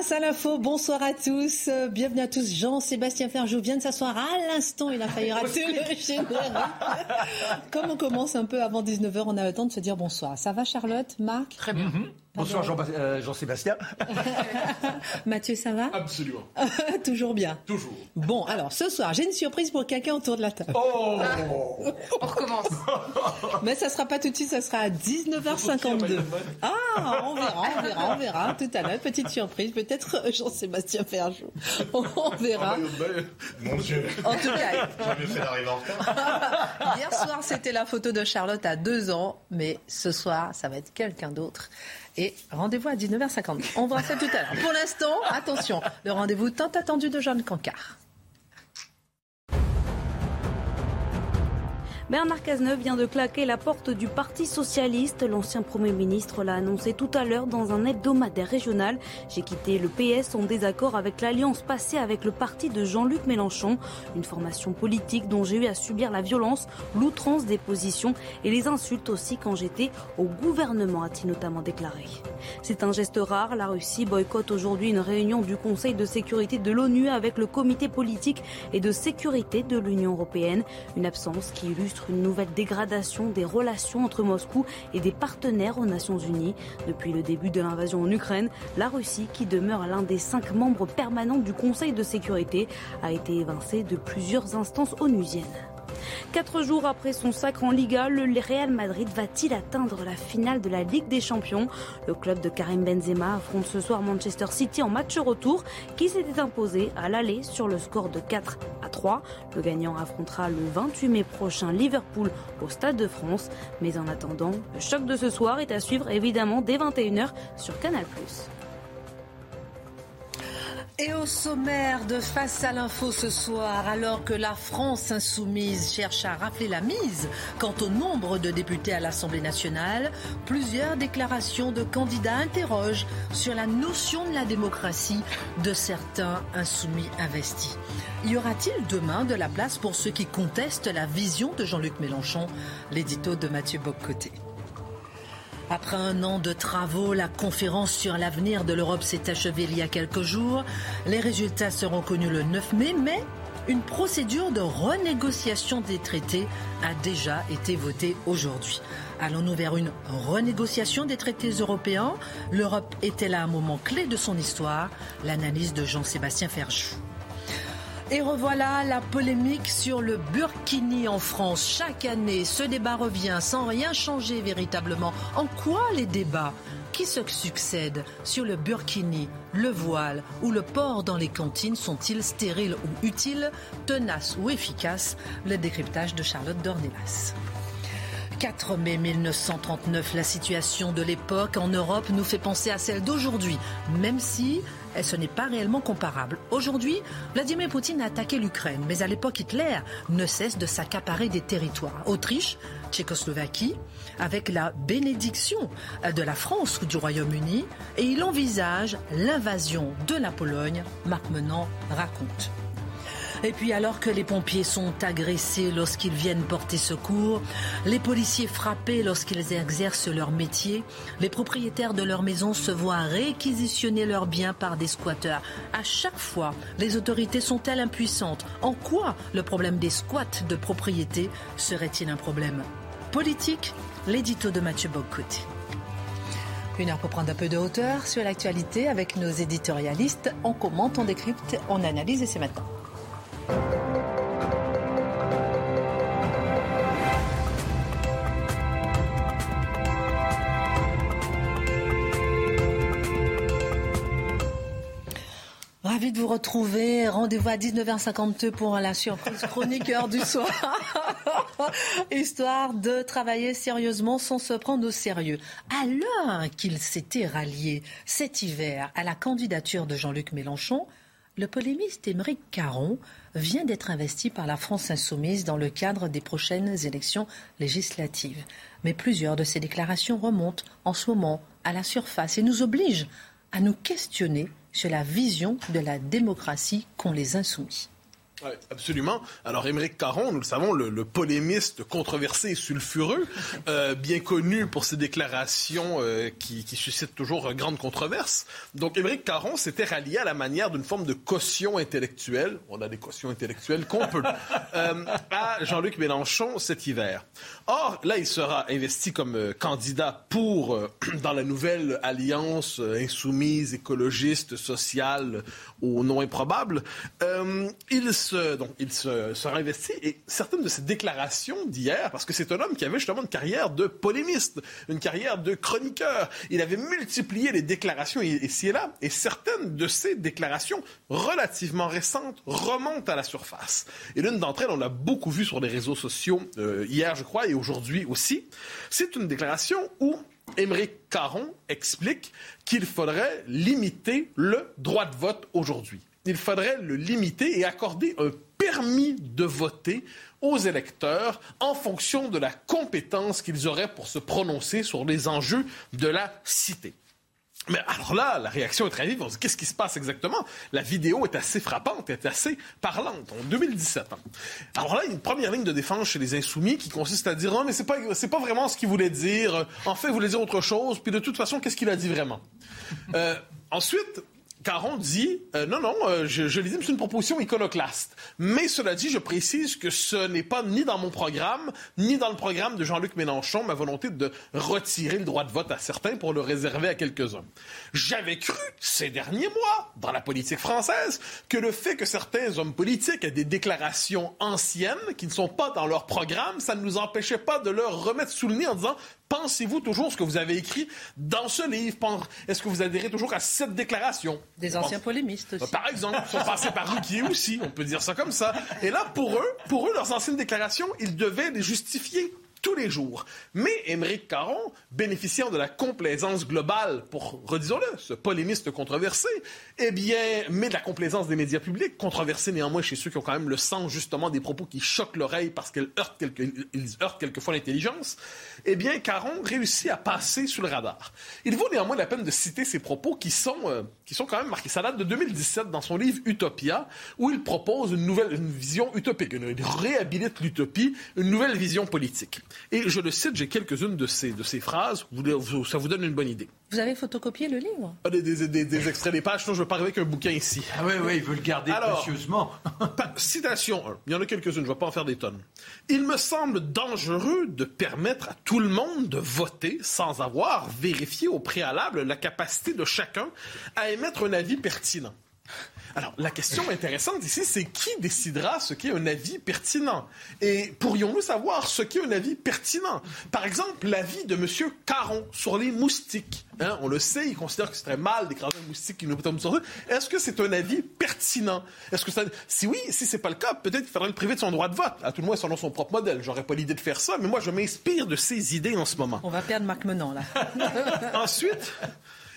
Face à l'info, bonsoir à tous, euh, bienvenue à tous. Jean-Sébastien Ferjou vient de s'asseoir à l'instant, il a failli rater le générique. Comme on commence un peu avant 19h, on a le temps de se dire bonsoir. Ça va Charlotte, Marc? Très bien. Bonsoir euh, Jean-Sébastien. Mathieu, ça va? Absolument. Toujours bien. Toujours. Bon, alors ce soir, j'ai une surprise pour quelqu'un autour de la table. Oh On recommence. Mais ça sera pas tout de suite, ça sera à 19h52. Ah, on verra, on verra, on verra tout à l'heure. Petite surprise, peut-être euh, Jean-Sébastien Ferjou. On verra. Mon Dieu. En tout cas, J'ai mieux fait d'arriver en retard. Hier soir, c'était la photo de Charlotte à deux ans, mais ce soir, ça va être quelqu'un d'autre. Et rendez-vous à 19h50. On verra ça tout à l'heure. Pour l'instant, attention, le rendez-vous tant attendu de Jeanne Cancard. Bernard Cazeneuve vient de claquer la porte du Parti socialiste. L'ancien Premier ministre l'a annoncé tout à l'heure dans un hebdomadaire régional. J'ai quitté le PS en désaccord avec l'alliance passée avec le parti de Jean-Luc Mélenchon, une formation politique dont j'ai eu à subir la violence, l'outrance des positions et les insultes aussi quand j'étais au gouvernement, a-t-il notamment déclaré. C'est un geste rare. La Russie boycotte aujourd'hui une réunion du Conseil de sécurité de l'ONU avec le comité politique et de sécurité de l'Union européenne. Une absence qui illustre une nouvelle dégradation des relations entre Moscou et des partenaires aux Nations Unies. Depuis le début de l'invasion en Ukraine, la Russie, qui demeure l'un des cinq membres permanents du Conseil de sécurité, a été évincée de plusieurs instances onusiennes. Quatre jours après son sacre en Liga, le Real Madrid va-t-il atteindre la finale de la Ligue des Champions? Le club de Karim Benzema affronte ce soir Manchester City en match retour qui s'était imposé à l'aller sur le score de 4 à 3. Le gagnant affrontera le 28 mai prochain Liverpool au Stade de France. Mais en attendant, le choc de ce soir est à suivre évidemment dès 21h sur Canal+. Et au sommaire de Face à l'info ce soir, alors que la France insoumise cherche à rafler la mise quant au nombre de députés à l'Assemblée nationale, plusieurs déclarations de candidats interrogent sur la notion de la démocratie de certains insoumis investis. Y aura-t-il demain de la place pour ceux qui contestent la vision de Jean-Luc Mélenchon? L'édito de Mathieu Boccoté. Après un an de travaux, la conférence sur l'avenir de l'Europe s'est achevée il y a quelques jours. Les résultats seront connus le 9 mai, mais une procédure de renégociation des traités a déjà été votée aujourd'hui. Allons-nous vers une renégociation des traités européens? L'Europe est-elle à un moment clé de son histoire? L'analyse de Jean-Sébastien Ferjou. Et revoilà la polémique sur le burkini en France. Chaque année, ce débat revient sans rien changer véritablement. En quoi les débats? Qui se succèdent sur le burkini, le voile ou le port dans les cantines sont-ils stériles ou utiles, tenaces ou efficaces Le décryptage de Charlotte Dornelas. 4 mai 1939, la situation de l'époque en Europe nous fait penser à celle d'aujourd'hui, même si ce n'est pas réellement comparable. Aujourd'hui, Vladimir Poutine a attaqué l'Ukraine, mais à l'époque, Hitler ne cesse de s'accaparer des territoires. Autriche, Tchécoslovaquie, avec la bénédiction de la France ou du Royaume-Uni, et il envisage l'invasion de la Pologne, Marc Menant raconte. Et puis alors que les pompiers sont agressés lorsqu'ils viennent porter secours, les policiers frappés lorsqu'ils exercent leur métier, les propriétaires de leur maison se voient réquisitionner leurs biens par des squatteurs. À chaque fois, les autorités sont-elles impuissantes? En quoi le problème des squats de propriété serait-il un problème? Politique L'édito de Mathieu Boccoté. Une heure pour prendre un peu de hauteur sur l'actualité avec nos éditorialistes. On commente, on décrypte, on analyse et c'est maintenant. Ravi de vous retrouver. Rendez-vous à 19h52 pour la surprise chroniqueur du soir. Histoire de travailler sérieusement sans se prendre au sérieux. Alors qu'il s'était rallié cet hiver à la candidature de Jean-Luc Mélenchon, le polémiste Émeric Caron vient d'être investi par la France insoumise dans le cadre des prochaines élections législatives. Mais plusieurs de ces déclarations remontent en ce moment à la surface et nous obligent à nous questionner sur la vision de la démocratie qu'ont les insoumis. Oui, absolument. Alors, Émeric Caron, nous le savons, le, polémiste controversé et sulfureux, euh, bien connu pour ses déclarations euh, qui, qui, suscitent toujours grande controverse. Donc, Émeric Caron s'était rallié à la manière d'une forme de caution intellectuelle, on a des cautions intellectuelles qu'on peut, euh, à Jean-Luc Mélenchon cet hiver. Or, là, il sera investi comme euh, candidat pour, euh, dans la nouvelle alliance insoumise, écologiste, sociale, au nom improbable. il donc, il se, sera investi et certaines de ses déclarations d'hier, parce que c'est un homme qui avait justement une carrière de polémiste, une carrière de chroniqueur. Il avait multiplié les déclarations ici et là, et certaines de ces déclarations relativement récentes remontent à la surface. Et l'une d'entre elles, on l'a beaucoup vu sur les réseaux sociaux euh, hier, je crois, et aujourd'hui aussi. C'est une déclaration où Émeric Caron explique qu'il faudrait limiter le droit de vote aujourd'hui il faudrait le limiter et accorder un permis de voter aux électeurs en fonction de la compétence qu'ils auraient pour se prononcer sur les enjeux de la cité. Mais alors là, la réaction est très vive. On se dit qu'est-ce qui se passe exactement? La vidéo est assez frappante, est assez parlante. En 2017. Alors là, une première ligne de défense chez les insoumis qui consiste à dire non, mais c'est pas c'est pas vraiment ce qu'il voulait dire. En fait, il voulait dire autre chose. Puis de toute façon, qu'est-ce qu'il a dit vraiment? Euh, Ensuite, Caron dit euh, non, non, euh, je, je l'ai dit, c'est une proposition iconoclaste. Mais cela dit, je précise que ce n'est pas ni dans mon programme, ni dans le programme de Jean-Luc Mélenchon, ma volonté de retirer le droit de vote à certains pour le réserver à quelques-uns. J'avais cru ces derniers mois, dans la politique française, que le fait que certains hommes politiques aient des déclarations anciennes qui ne sont pas dans leur programme, ça ne nous empêchait pas de leur remettre sous le nez en disant Pensez-vous toujours ce que vous avez écrit dans ce livre? Est-ce que vous adhérez toujours à cette déclaration? Des anciens polémistes aussi. Par exemple, ils sont passés par Ruquier aussi, on peut dire ça comme ça. Et là, pour eux, pour eux, leurs anciennes déclarations, ils devaient les justifier tous les jours. Mais Émeric Caron, bénéficiant de la complaisance globale, pour, redisons-le, ce polémiste controversé, eh bien, mais de la complaisance des médias publics, controversé néanmoins chez ceux qui ont quand même le sens, justement, des propos qui choquent l'oreille parce qu'ils heurtent, quelque, heurtent quelquefois l'intelligence, eh bien, Caron réussit à passer sous le radar. Il vaut néanmoins la peine de citer ces propos qui sont, euh, qui sont quand même marqués. Ça date de 2017 dans son livre Utopia, où il propose une nouvelle une vision utopique, il réhabilite l'utopie, une nouvelle vision politique. Et je le cite, j'ai quelques-unes de ces, de ces phrases, ça vous donne une bonne idée. Vous avez photocopié le livre? Ah, des, des, des, extraits des pages, sinon je veux pas arriver avec un bouquin ici. Ah oui, oui, il veut le garder précieusement. citation 1, il y en a quelques-unes, je ne vais pas en faire des tonnes. Il me semble dangereux de permettre à tout le monde de voter sans avoir vérifié au préalable la capacité de chacun à émettre un avis pertinent. Alors, la question intéressante ici, c'est qui décidera ce qu'est un avis pertinent? Et pourrions-nous savoir ce qu'est un avis pertinent? Par exemple, l'avis de M. Caron sur les moustiques. Hein, on le sait, il considère que c'est très mal d'écraser un moustique qui nous tombe sur Est-ce que c'est un avis pertinent? Est-ce que ça... Si oui, si c'est pas le cas, peut-être qu'il faudrait le priver de son droit de vote. À tout le moins, selon son propre modèle. J'aurais pas l'idée de faire ça, mais moi, je m'inspire de ces idées en ce moment. On va perdre Marc Menon, là. Ensuite,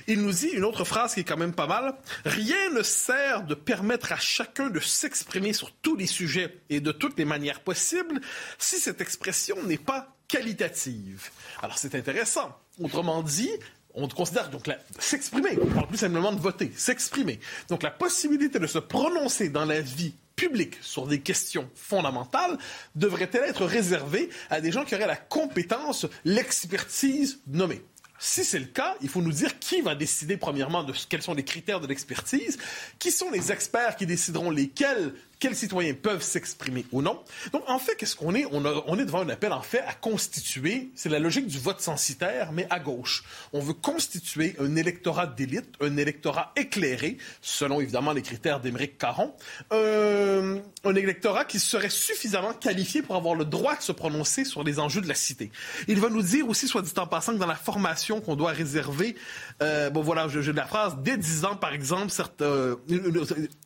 il nous dit une autre phrase qui est quand même pas mal. Rien ne sert de permettre à chacun de s'exprimer sur tous les sujets et de toutes les manières possibles si cette expression n'est pas qualitative. Alors c'est intéressant. Autrement dit, on considère donc s'exprimer, on parle plus simplement de voter, s'exprimer. Donc la possibilité de se prononcer dans la vie publique sur des questions fondamentales devrait-elle être réservée à des gens qui auraient la compétence, l'expertise nommée? Si c'est le cas, il faut nous dire qui va décider premièrement de quels sont les critères de l'expertise, qui sont les experts qui décideront lesquels quels citoyens peuvent s'exprimer ou non. Donc, en fait, qu'est-ce qu'on est? On, est devant un appel, en fait, à constituer, c'est la logique du vote censitaire, mais à gauche. On veut constituer un électorat d'élite, un électorat éclairé, selon évidemment les critères d'Émeric Caron, euh, un électorat qui serait suffisamment qualifié pour avoir le droit de se prononcer sur les enjeux de la cité. Il va nous dire aussi, soit dit en passant, que dans la formation qu'on doit réserver, euh, bon voilà, je, je la phrase, dès 10 ans, par exemple, certains, euh,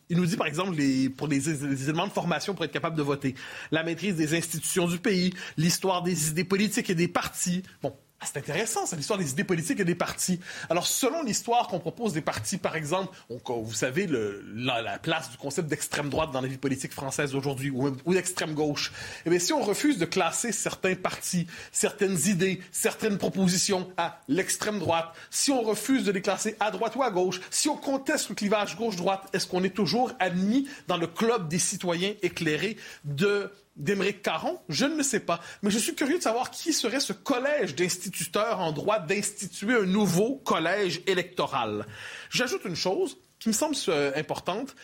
il nous dit, par exemple, les, pour les, éléments de formation pour être capable de voter, la maîtrise des institutions du pays, l'histoire des idées politiques et des partis. Bon, ah, c'est intéressant, c'est l'histoire des idées politiques et des partis. Alors, selon l'histoire qu'on propose des partis, par exemple, vous savez le, la, la, place du concept d'extrême droite dans la vie politique française aujourd'hui, ou, ou d'extrême gauche, eh bien, si on refuse de classer certains partis, certaines idées, certaines propositions à l'extrême droite, si on refuse de les classer à droite ou à gauche, si on conteste le clivage gauche-droite, est-ce qu'on est toujours admis dans le club des citoyens éclairés de d'Émeric Caron? Je ne le sais pas. Mais je suis curieux de savoir qui serait ce collège d'instituteurs en droit d'instituer un nouveau collège électoral. J'ajoute une chose qui me semble euh, importante.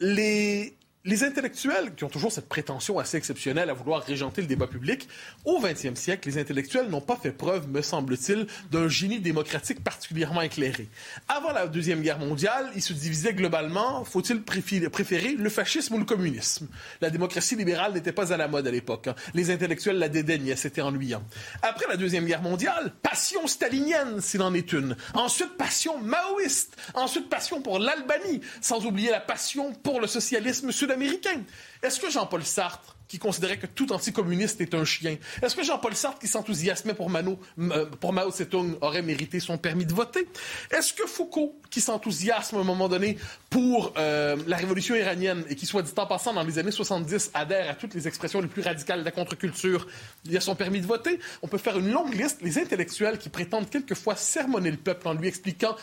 Les, les intellectuels, qui ont toujours cette prétention assez exceptionnelle à vouloir régenter le débat public, au 20e siècle, les intellectuels n'ont pas fait preuve, me semble-t-il, d'un génie démocratique particulièrement éclairé. Avant la Deuxième Guerre mondiale, ils se divisaient globalement, faut-il préférer le fascisme ou le communisme? La démocratie libérale n'était pas à la mode à l'époque. Hein. Les intellectuels la dédaignaient, c'était ennuyant. Après la Deuxième Guerre mondiale, passion stalinienne, s'il en est une. Ensuite, passion maoïste. Ensuite, passion pour l'Albanie, sans oublier la passion pour le socialisme sud américain. Est-ce que Jean-Paul Sartre, qui considérait que tout anticommuniste est un chien, est-ce que Jean-Paul Sartre, qui s'enthousiasmait pour, Mano, euh, pour Mao Zedong, aurait mérité son permis de voter? Est-ce que Foucault, qui s'enthousiasme à un moment donné pour euh, la révolution iranienne et qui, soit dit en passant, dans les années 70, adhère à toutes les expressions les plus radicales de la contre-culture, il a son permis de voter? On peut faire une longue liste. Les intellectuels qui prétendent quelquefois sermonner le peuple en lui expliquant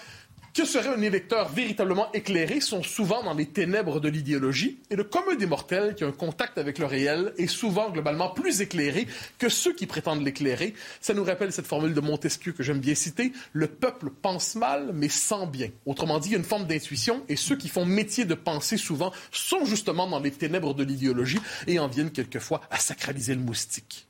que serait un électeur véritablement éclairé sont souvent dans les ténèbres de l'idéologie, et le commun des mortels qui a un contact avec le réel est souvent globalement plus éclairé que ceux qui prétendent l'éclairer. Ça nous rappelle cette formule de Montesquieu que j'aime bien citer, le peuple pense mal mais sent bien. Autrement dit, il y a une forme d'intuition, et ceux qui font métier de penser souvent sont justement dans les ténèbres de l'idéologie et en viennent quelquefois à sacraliser le moustique.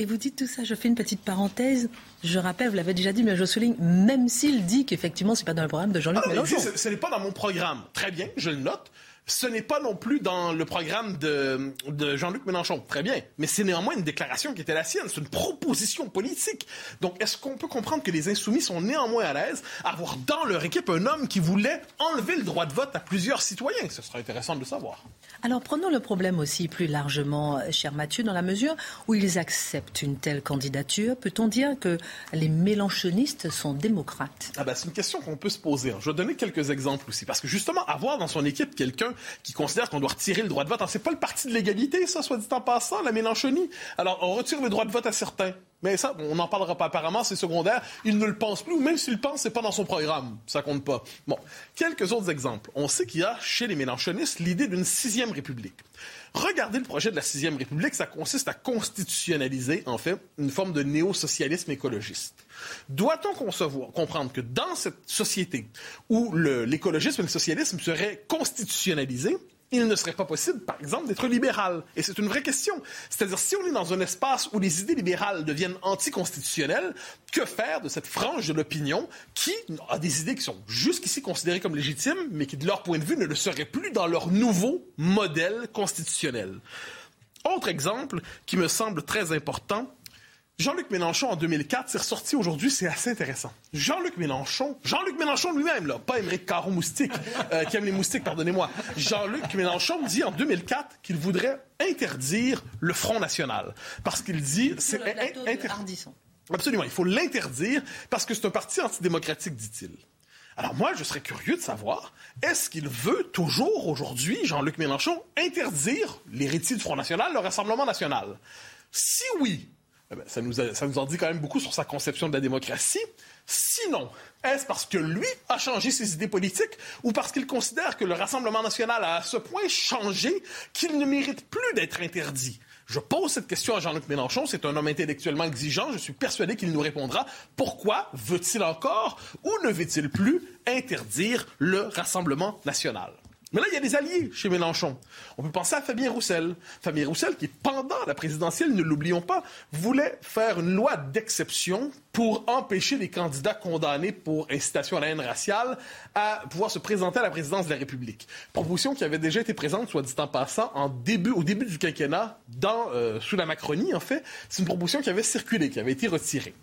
Et vous dites tout ça, je fais une petite parenthèse. Je rappelle, vous l'avez déjà dit, mais je souligne, même s'il dit qu'effectivement, ce n'est pas dans le programme de Jean-Luc ah Mélenchon. ce, ce n'est pas dans mon programme. Très bien, je le note. Ce n'est pas non plus dans le programme de, de Jean-Luc Mélenchon. Très bien. Mais c'est néanmoins une déclaration qui était la sienne. C'est une proposition politique. Donc, est-ce qu'on peut comprendre que les insoumis sont néanmoins à l'aise à avoir dans leur équipe un homme qui voulait enlever le droit de vote à plusieurs citoyens? Ce serait intéressant de le savoir. Alors, prenons le problème aussi plus largement, euh, cher Mathieu, dans la mesure où ils acceptent une telle candidature. Peut-on dire que les mélenchonistes sont démocrates? Ah ben, c'est une question qu'on peut se poser. Je vais donner quelques exemples aussi. Parce que justement, avoir dans son équipe quelqu'un qui considère qu'on doit retirer le droit de vote. C'est pas le parti de l'égalité, ça, soit dit en passant, la Mélenchonie. Alors, on retire le droit de vote à certains. Mais ça, on n'en parlera pas apparemment, c'est secondaire. Il ne le pense plus, ou même s'il le pense, c'est pas dans son programme. Ça compte pas. Bon. Quelques autres exemples. On sait qu'il y a, chez les mélenchonistes, l'idée d'une sixième république. Regardez le projet de la sixième république, ça consiste à constitutionnaliser, en fait, une forme de néo-socialisme écologiste. Doit-on comprendre que dans cette société où l'écologisme et le socialisme seraient constitutionnalisés, il ne serait pas possible, par exemple, d'être libéral. Et c'est une vraie question. C'est-à-dire, si on est dans un espace où les idées libérales deviennent anticonstitutionnelles, que faire de cette frange de l'opinion qui a des idées qui sont jusqu'ici considérées comme légitimes, mais qui, de leur point de vue, ne le seraient plus dans leur nouveau modèle constitutionnel? Autre exemple qui me semble très important, Jean-Luc Mélenchon, en 2004, c'est ressorti aujourd'hui, c'est assez intéressant. Jean-Luc Mélenchon, Jean-Luc Mélenchon lui-même, là, pas Émeric Caron Moustique, euh, qui aime les moustiques, pardonnez-moi. Jean-Luc Mélenchon dit en 2004 qu'il voudrait interdire le Front National. Parce qu'il dit... c'est Absolument, il faut l'interdire parce que c'est un parti antidémocratique, dit-il. Alors moi, je serais curieux de savoir, est-ce qu'il veut toujours aujourd'hui, Jean-Luc Mélenchon, interdire l'héritier du Front National, le Rassemblement national? Si oui, ça, nous ça nous en dit quand même beaucoup sur sa conception de la démocratie. Sinon, est-ce parce que lui a changé ses idées politiques ou parce qu'il considère que le Rassemblement national a à ce point changé qu'il ne mérite plus d'être interdit? Je pose cette question à Jean-Luc Mélenchon. C'est un homme intellectuellement exigeant. Je suis persuadé qu'il nous répondra. Pourquoi veut-il encore ou ne veut-il plus interdire le Rassemblement national? Mais là, il y a des alliés chez Mélenchon. On peut penser à Fabien Roussel. Fabien Roussel, qui, pendant la présidentielle, ne l'oublions pas, voulait faire une loi d'exception pour empêcher les candidats condamnés pour incitation à la haine raciale à pouvoir se présenter à la présidence de la République. Proposition qui avait déjà été présente, soit dit en passant, au début du quinquennat, dans, euh, sous la Macronie, en fait. C'est une proposition qui avait circulé, qui avait été retirée.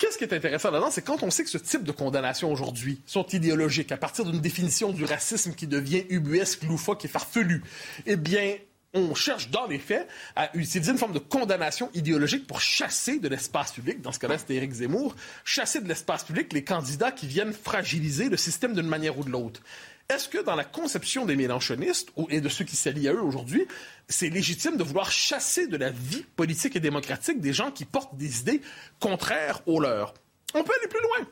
Qu'est-ce qui est intéressant là-dedans, c'est quand on sait que ce type de condamnations aujourd'hui sont idéologiques, à partir d'une définition du racisme qui devient ubuesque, loufoque et farfelu, eh bien, on cherche dans les faits à utiliser une forme de condamnation idéologique pour chasser de l'espace public, dans ce cas-là c'était Éric Zemmour, chasser de l'espace public les candidats qui viennent fragiliser le système d'une manière ou de l'autre. Est-ce que dans la conception des mélanchonistes et de ceux qui s'allient à eux aujourd'hui, c'est légitime de vouloir chasser de la vie politique et démocratique des gens qui portent des idées contraires aux leurs? On peut aller plus loin.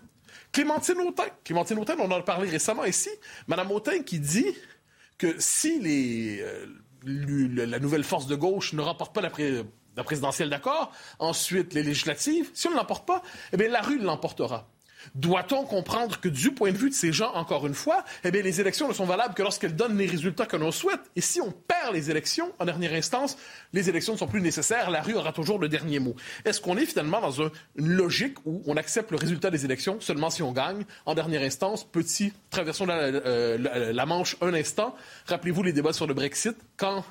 Clémentine Autain. Clémentine Autain, on en a parlé récemment ici. Madame Autain qui dit que si euh, la nouvelle force de gauche ne remporte pas la, la présidentielle d'accord, ensuite les législatives, si on ne l'emporte pas, eh bien la rue l'emportera. Doit-on comprendre que du point de vue de ces gens, encore une fois, eh bien, les élections ne sont valables que lorsqu'elles donnent les résultats que l'on souhaite? Et si on perd les élections, en dernière instance, les élections ne sont plus nécessaires, la rue aura toujours le dernier mot. Est-ce qu'on est finalement dans une logique où on accepte le résultat des élections seulement si on gagne? En dernière instance, petit, traversons la, euh, la Manche un instant. Rappelez-vous les débats sur le Brexit. Quand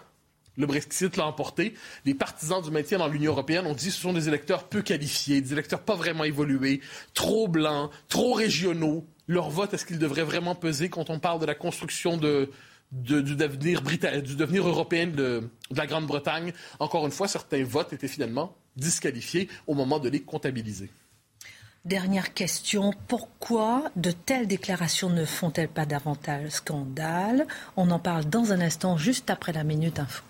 le Brexit l'a emporté. Les partisans du maintien dans l'Union européenne ont dit que ce sont des électeurs peu qualifiés, des électeurs pas vraiment évolués, trop blancs, trop régionaux. Leur vote, est-ce qu'il devrait vraiment peser quand on parle de la construction du, devenir du devenir européen de, de la Grande-Bretagne? Encore une fois, certains votes étaient finalement disqualifiés au moment de les comptabiliser. Dernière question, pourquoi de telles déclarations ne font-elles pas davantage scandale? On en parle dans un instant, juste après la Minute Info.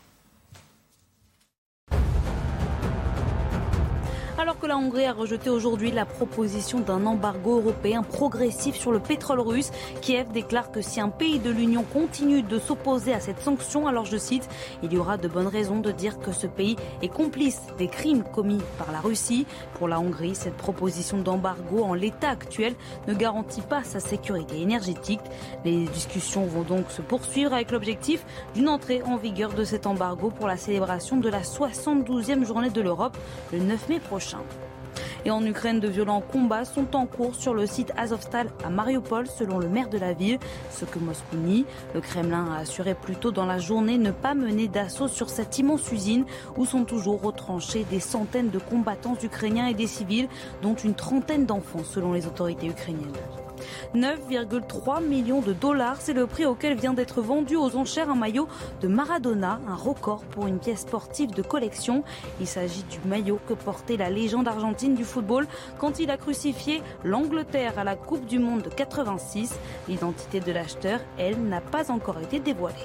La Hongrie a rejeté aujourd'hui la proposition d'un embargo européen progressif sur le pétrole russe, Kiev déclare que si un pays de l'Union continue de s'opposer à cette sanction, alors je cite, il y aura de bonnes raisons de dire que ce pays est complice des crimes commis par la Russie. Pour la Hongrie, cette proposition d'embargo en l'état actuel ne garantit pas sa sécurité énergétique. Les discussions vont donc se poursuivre avec l'objectif d'une entrée en vigueur de cet embargo pour la célébration de la 72e journée de l'Europe le 9 mai prochain. Et en Ukraine, de violents combats sont en cours sur le site Azovstal à Mariupol, selon le maire de la ville, ce que Moscou nie. Le Kremlin a assuré plus tôt dans la journée ne pas mener d'assaut sur cette immense usine où sont toujours retranchés des centaines de combattants ukrainiens et des civils, dont une trentaine d'enfants, selon les autorités ukrainiennes. 9,3 millions de dollars, c'est le prix auquel vient d'être vendu aux enchères un maillot de Maradona, un record pour une pièce sportive de collection. Il s'agit du maillot que portait la légende argentine du football quand il a crucifié l'Angleterre à la Coupe du Monde de 86. L'identité de l'acheteur, elle, n'a pas encore été dévoilée.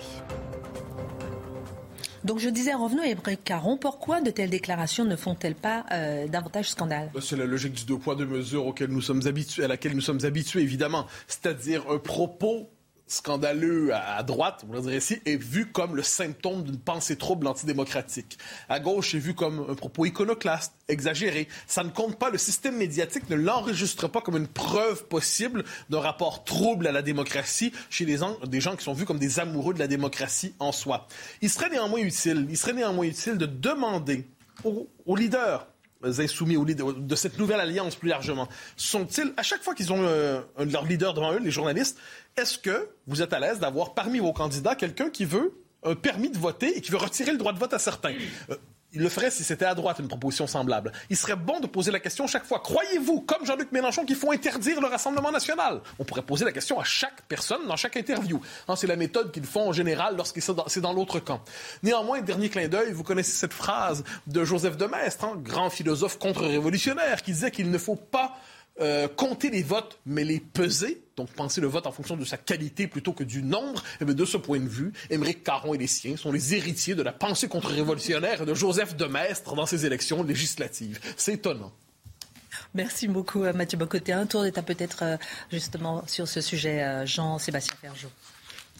Donc je disais, revenons à Ébrec Caron, pourquoi de telles déclarations ne font-elles pas euh, davantage scandale? Bah, C'est la logique du deux poids, deux mesures auquel nous sommes habitués, à laquelle nous sommes habitués, évidemment. C'est-à-dire un propos scandaleux à droite, on va dire ici, est vu comme le symptôme d'une pensée trouble antidémocratique. À gauche, est vu comme un propos iconoclaste, exagéré. Ça ne compte pas, le système médiatique ne l'enregistre pas comme une preuve possible d'un rapport trouble à la démocratie chez des gens, qui sont vus comme des amoureux de la démocratie en soi. Il serait néanmoins utile, il serait néanmoins utile de demander aux leaders insoumis ou de cette nouvelle alliance plus largement, sont-ils, à chaque fois qu'ils ont euh, leur leader devant eux, les journalistes, est-ce que vous êtes à l'aise d'avoir parmi vos candidats quelqu'un qui veut un permis de voter et qui veut retirer le droit de vote à certains? Euh, il le ferait si c'était à droite une proposition semblable. Il serait bon de poser la question chaque fois. Croyez-vous, comme Jean-Luc Mélenchon, qu'il faut interdire le Rassemblement national? On pourrait poser la question à chaque personne dans chaque interview. Hein, c'est la méthode qu'ils font en général lorsqu'ils sont dans, dans l'autre camp. Néanmoins, dernier clin d'œil, vous connaissez cette phrase de Joseph de Maistre, hein, grand philosophe contre-révolutionnaire, qui disait qu'il ne faut pas euh, compter les votes, mais les peser, donc penser le vote en fonction de sa qualité plutôt que du nombre, et eh de ce point de vue, Émeric Caron et les siens sont les héritiers de la pensée contre-révolutionnaire de Joseph de Maistre dans ces élections législatives. C'est étonnant. Merci beaucoup, euh, Mathieu Bocoté. Un tour d'état peut-être euh, justement sur ce sujet, Jean-Sébastien Ferjot.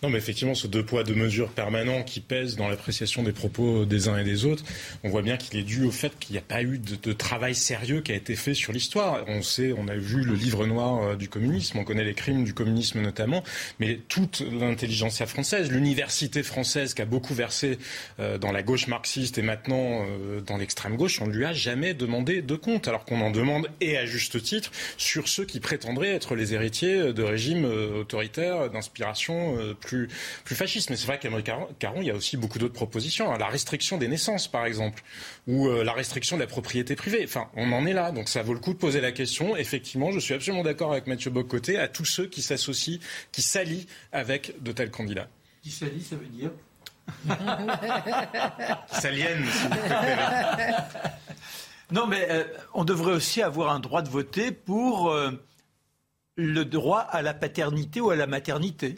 Non, mais effectivement, ce deux poids, deux mesures permanents qui pèsent dans l'appréciation des propos des uns et des autres, on voit bien qu'il est dû au fait qu'il n'y a pas eu de, de, travail sérieux qui a été fait sur l'histoire. On sait, on a vu le livre noir euh, du communisme, on connaît les crimes du communisme notamment, mais toute l'intelligentsia française, l'université française qui a beaucoup versé euh, dans la gauche marxiste et maintenant euh, dans l'extrême gauche, on ne lui a jamais demandé de compte, alors qu'on en demande, et à juste titre, sur ceux qui prétendraient être les héritiers de régimes autoritaires d'inspiration plus, plus fascistes. Mais c'est vrai qu'Aymeric Caron, il y a aussi beaucoup d'autres propositions. Hein. La restriction des naissances, par exemple, ou la restriction de la propriété privée. Enfin, on en est là. Donc ça vaut le coup de poser la question. Effectivement, je suis absolument d'accord avec Mathieu Bocoté à tous ceux qui s'associent, qui s'allient avec de tels candidats. Qui s'allie, ça veut dire S'aliène, si vous Non, mais euh, on devrait aussi avoir un droit de voter pour euh, le droit à la paternité ou à la maternité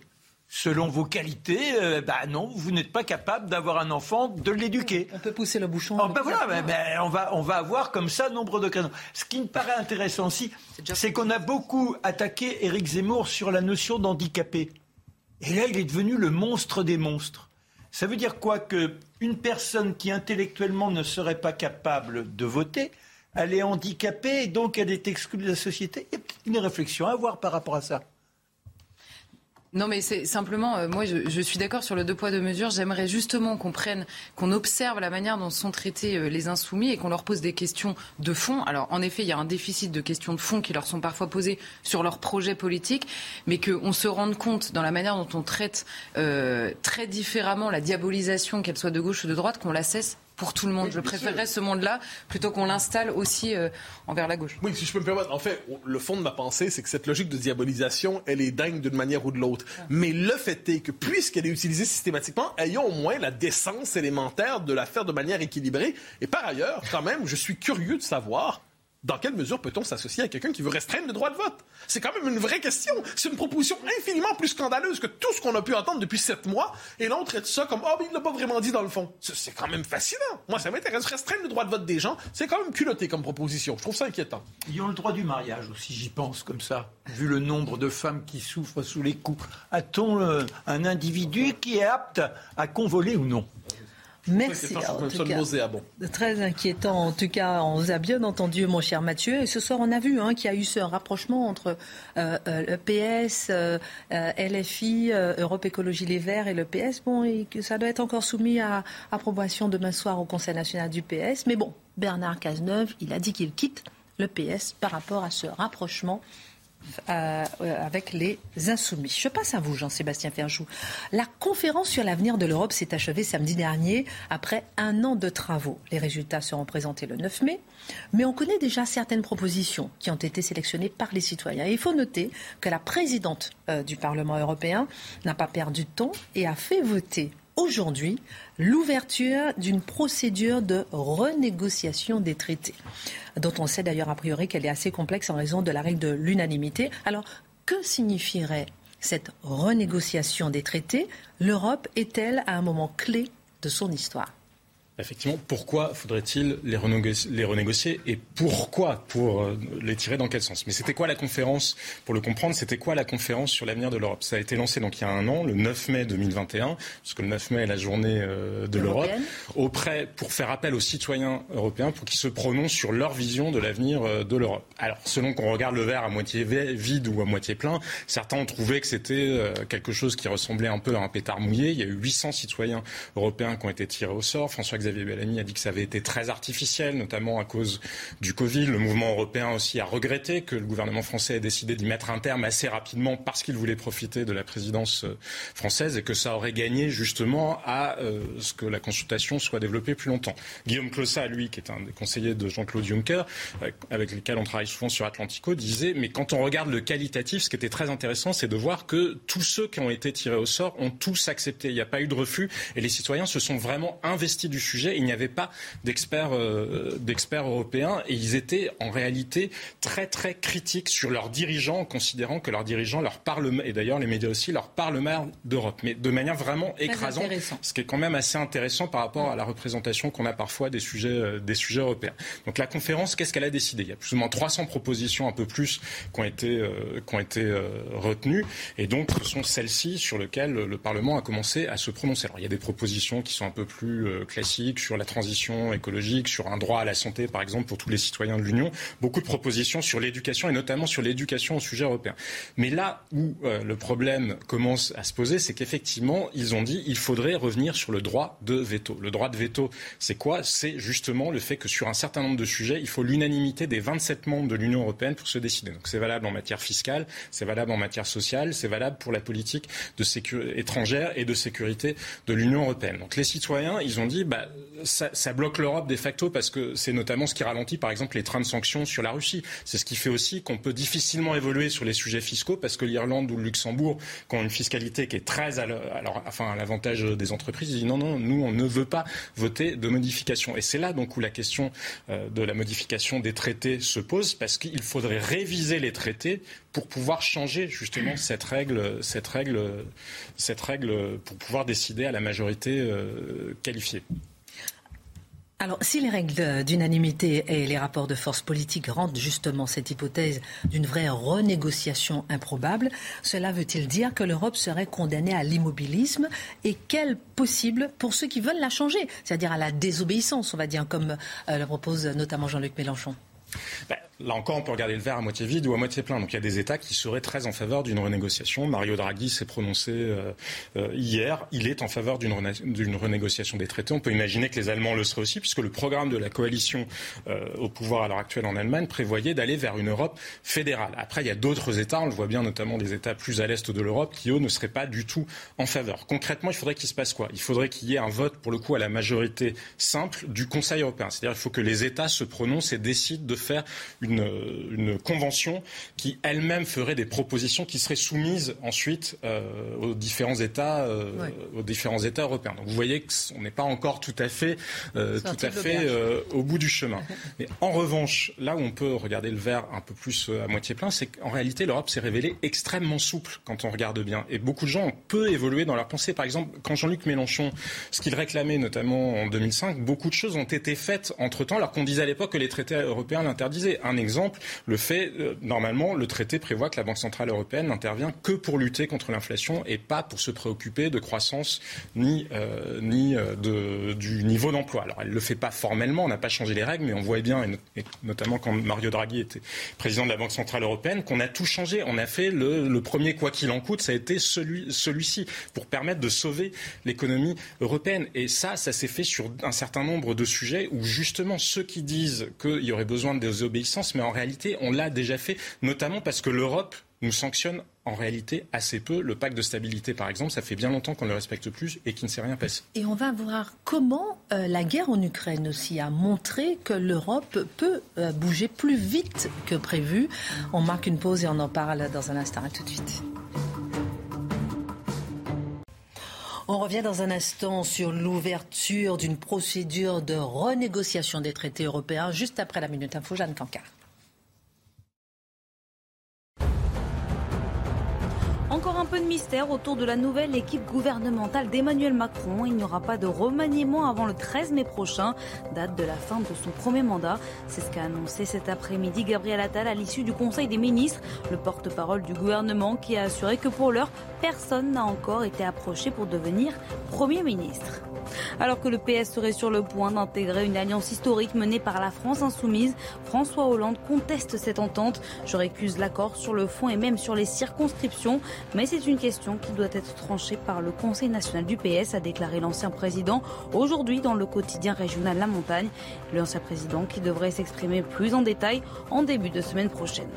selon vos qualités, euh, bah non, vous n'êtes pas capable d'avoir un enfant, de l'éduquer. On peut pousser le bouchon. Oh, ben voilà, ben, on, va, on va avoir comme ça nombre d'occasions. Ce qui me paraît intéressant aussi, c'est qu'on a beaucoup attaqué Éric Zemmour sur la notion d'handicapé. Et là, il est devenu le monstre des monstres. Ça veut dire quoi Que une personne qui intellectuellement ne serait pas capable de voter, elle est handicapée et donc elle est exclue de la société? Il y a une réflexion à avoir par rapport à ça. Non, mais c'est simplement, euh, moi, je, suis d'accord sur le deux poids deux mesures. J'aimerais justement qu'on prenne, qu'on observe la manière dont sont traités euh, les insoumis et qu'on leur pose des questions de fond. Alors, en effet, il y a un déficit de questions de fond qui leur sont parfois posées sur leur projet politique, mais qu'on se rende compte dans la manière dont on traite euh, très différemment la diabolisation, qu'elle soit de gauche ou de droite, qu'on la cesse pour tout le monde. je préférerais ce monde-là plutôt qu'on l'installe aussi euh, envers la gauche. Oui, si je peux me permettre. En fait, le fond de ma pensée, c'est que cette logique de diabolisation, elle est dingue d'une manière ou de l'autre. Mais le fait est que puisqu'elle est utilisée systématiquement, ayons au moins la décence élémentaire de la faire de manière équilibrée. Et par ailleurs, quand même, je suis curieux de savoir dans quelle mesure peut-on s'associer à quelqu'un qui veut restreindre le droit de vote? C'est quand même une vraie question. C'est une proposition infiniment plus scandaleuse que tout ce qu'on a pu entendre depuis sept mois. Et là, on traite ça comme oh, mais il l'a pas vraiment dit dans le fond. C'est quand même fascinant. Moi, ça m'intéresse. Restreindre le droit de vote des gens, c'est quand même culotté comme proposition. Je trouve ça inquiétant. Ils ont le droit du mariage aussi, j'y pense comme ça. Vu le nombre de femmes qui souffrent sous les coups, a-t-on euh, un individu qui est apte à convoler ou non? Merci. En tout cas, très inquiétant. En tout cas, on vous a bien entendu, mon cher Mathieu. Et ce soir, on a vu hein, qu'il y a eu ce rapprochement entre euh, euh le PS, euh, euh LFI, euh, Europe Écologie Les Verts et le PS. Bon, et que ça doit être encore soumis à approbation demain soir au Conseil national du PS. Mais bon, Bernard Cazeneuve, il a dit qu'il quitte le PS par rapport à ce rapprochement euh, avec les insoumis. Je passe à vous, Jean-Sébastien Ferjou. La conférence sur l'avenir de l'Europe s'est achevée samedi dernier après un an de travaux. Les résultats seront présentés le 9 mai, mais on connaît déjà certaines propositions qui ont été sélectionnées par les citoyens. il faut noter que la présidente euh, du Parlement européen n'a pas perdu de temps et a fait voter aujourd'hui l'ouverture d'une procédure de renégociation des traités, dont on sait d'ailleurs a priori qu'elle est assez complexe en raison de la règle de l'unanimité. Alors, que signifierait cette renégociation des traités? L'Europe est-elle à un moment clé de son histoire? Effectivement, pourquoi faudrait-il les, les, renégocier et pourquoi pour euh, les tirer dans quel sens? Mais c'était quoi la conférence? Pour le comprendre, c'était quoi la conférence sur l'avenir de l'Europe? Ça a été lancé donc il y a un an, le 9 mai 2021, puisque le 9 mai est la journée euh, de l'Europe, auprès pour faire appel aux citoyens européens pour qu'ils se prononcent sur leur vision de l'avenir euh, de l'Europe. Alors, selon qu'on regarde le verre à moitié vide ou à moitié plein, certains ont trouvé que c'était quelque chose qui ressemblait un peu à un pétard mouillé. Il y a eu 800 citoyens européens qui ont été tirés au sort. François Xavier Bellamy a dit que ça avait été très artificiel, notamment à cause du Covid. Le mouvement européen aussi a regretté que le gouvernement français ait décidé d'y mettre un terme assez rapidement parce qu'il voulait profiter de la présidence euh, française et que ça aurait gagné justement à euh, ce que la consultation soit développée plus longtemps. Guillaume Clossa, lui, qui est un des conseillers de Jean-Claude Juncker, euh, avec lequel on travaille souvent sur Atlantico, disait mais quand on regarde le qualitatif, ce qui était très intéressant, c'est de voir que tous ceux qui ont été tirés au sort ont tous accepté. Il n'y a pas eu de refus et les citoyens se sont vraiment investis du sujet il n'y avait pas d'experts euh, d'experts européens. Et ils étaient en réalité très très critiques sur leurs dirigeants, considérant que leurs dirigeants leur parlent et d'ailleurs les médias aussi leur parlent mal d'Europe, mais de manière vraiment écrasante, ce qui est quand même assez intéressant par rapport à la représentation qu'on a parfois des sujets euh, des sujets européens. Donc la conférence, qu'est-ce qu'elle a décidé? Il y a plus ou moins 300 propositions, un peu plus, qui ont été euh, qui ont été retenues. Et donc ce sont celles-ci sur lesquelles le Parlement a commencé à se prononcer. Alors il y a des propositions qui sont un peu plus classiques sur la transition écologique, sur un droit à la santé, par exemple, pour tous les citoyens de l'Union. Beaucoup de propositions sur l'éducation et notamment sur l'éducation au sujet européen. Mais là où euh, le problème commence à se poser, c'est qu'effectivement, ils ont dit il faudrait revenir sur le droit de veto. Le droit de veto, c'est quoi? C'est justement le fait que sur un certain nombre de sujets, il faut l'unanimité des 27 membres de l'Union européenne pour se décider. Donc c'est valable en matière fiscale, c'est valable en matière sociale, c'est valable pour la politique étrangère et de sécurité de l'Union européenne. Donc les citoyens, ils ont dit bah, ça, bloque l'Europe de facto parce que c'est notamment ce qui ralentit, par exemple, les trains de sanctions sur la Russie. C'est ce qui fait aussi qu'on peut difficilement évoluer sur les sujets fiscaux parce que l'Irlande ou le Luxembourg, qui ont une fiscalité qui est très à, enfin, à l'avantage des entreprises, disent non, non, nous, on ne veut pas voter de modification. Et c'est là donc où la question euh, de la modification des traités se pose parce qu'il faudrait réviser les traités pour pouvoir changer justement cette règle, cette règle, cette règle pour pouvoir décider à la majorité euh, qualifiée. Alors, si les règles d'unanimité et les rapports de force politique rendent justement cette hypothèse d'une vraie renégociation improbable, cela veut-il dire que l'Europe serait condamnée à l'immobilisme et quel possible pour ceux qui veulent la changer, c'est-à-dire à la désobéissance, on va dire, comme euh, le propose notamment Jean-Luc Mélenchon? Ben, Là encore, on peut regarder le verre à moitié vide ou à moitié plein. Donc il y a des États qui seraient très en faveur d'une renégociation. Mario Draghi s'est prononcé euh, euh, hier. Il est en faveur d'une renégociation des traités. On peut imaginer que les Allemands le seraient aussi, puisque le programme de la coalition euh, au pouvoir à l'heure actuelle en Allemagne prévoyait d'aller vers une Europe fédérale. Après, il y a d'autres États, on le voit bien notamment des États plus à l'est de l'Europe, qui eux ne seraient pas du tout en faveur. Concrètement, il faudrait qu'il se passe quoi? Il faudrait qu'il y ait un vote, pour le coup, à la majorité simple du Conseil européen. C'est-à-dire qu'il faut que les États se prononcent et décident de faire une, une convention qui elle-même ferait des propositions qui seraient soumises ensuite euh, aux différents États, euh, aux différents États européens. Donc vous voyez qu'on n'est pas encore tout à fait, euh, tout à fait au bout du chemin. Mais en revanche, là où on peut regarder le verre un peu plus à moitié plein, c'est qu'en réalité l'Europe s'est révélée extrêmement souple quand on regarde bien. Et beaucoup de gens ont peu évolué dans leur pensée. Par exemple, quand Jean-Luc Mélenchon, ce qu'il réclamait notamment en 2005, beaucoup de choses ont été faites entre-temps, alors qu'on disait à l'époque que les traités européens Un exemple, le fait, euh, normalement, le traité prévoit que la Banque centrale européenne n'intervient que pour lutter contre l'inflation et pas pour se préoccuper de croissance ni, euh, ni euh, du niveau d'emploi. Alors, elle ne le fait pas formellement, on n'a pas changé les règles, mais on voit bien, et, notamment quand Mario Draghi était président de la Banque centrale européenne, qu'on a tout changé. On a fait le, premier quoi qu'il en coûte, ça a été celui, celui-ci, pour permettre de sauver l'économie européenne. Et ça, ça s'est fait sur un certain nombre de sujets où justement ceux qui disent qu'il y aurait besoin de désobéissance, mais en réalité, on l'a déjà fait, notamment parce que l'Europe nous sanctionne en réalité assez peu. Le pacte de stabilité, par exemple, ça fait bien longtemps qu'on ne le respecte plus et qu'il ne s'est rien passé. Et on va voir comment euh, la guerre en Ukraine aussi a montré que l'Europe peut euh, bouger plus vite que prévu. On marque une pause et on en parle dans un instant. À tout de suite. On revient dans un instant sur l'ouverture d'une procédure de renégociation des traités européens juste après la Minute Info. Jeanne Cancard. De mystère autour de la nouvelle équipe gouvernementale d'Emmanuel Macron. Il n'y aura pas de remaniement avant le 13 mai prochain, date de la fin de son premier mandat. C'est ce qu'a annoncé cet après-midi Gabriel Attal à l'issue du Conseil des ministres, le porte-parole du gouvernement qui a assuré que pour l'heure, personne n'a encore été approché pour devenir Premier ministre. Alors que le PS serait sur le point d'intégrer une alliance historique menée par la France insoumise, François Hollande conteste cette entente. Je récuse l'accord sur le fond et même sur les circonscriptions, mais c'est une question qui doit être tranchée par le Conseil national du PS, a déclaré l'ancien président aujourd'hui dans le quotidien régional La Montagne. L'ancien président qui devrait s'exprimer plus en détail en début de semaine prochaine.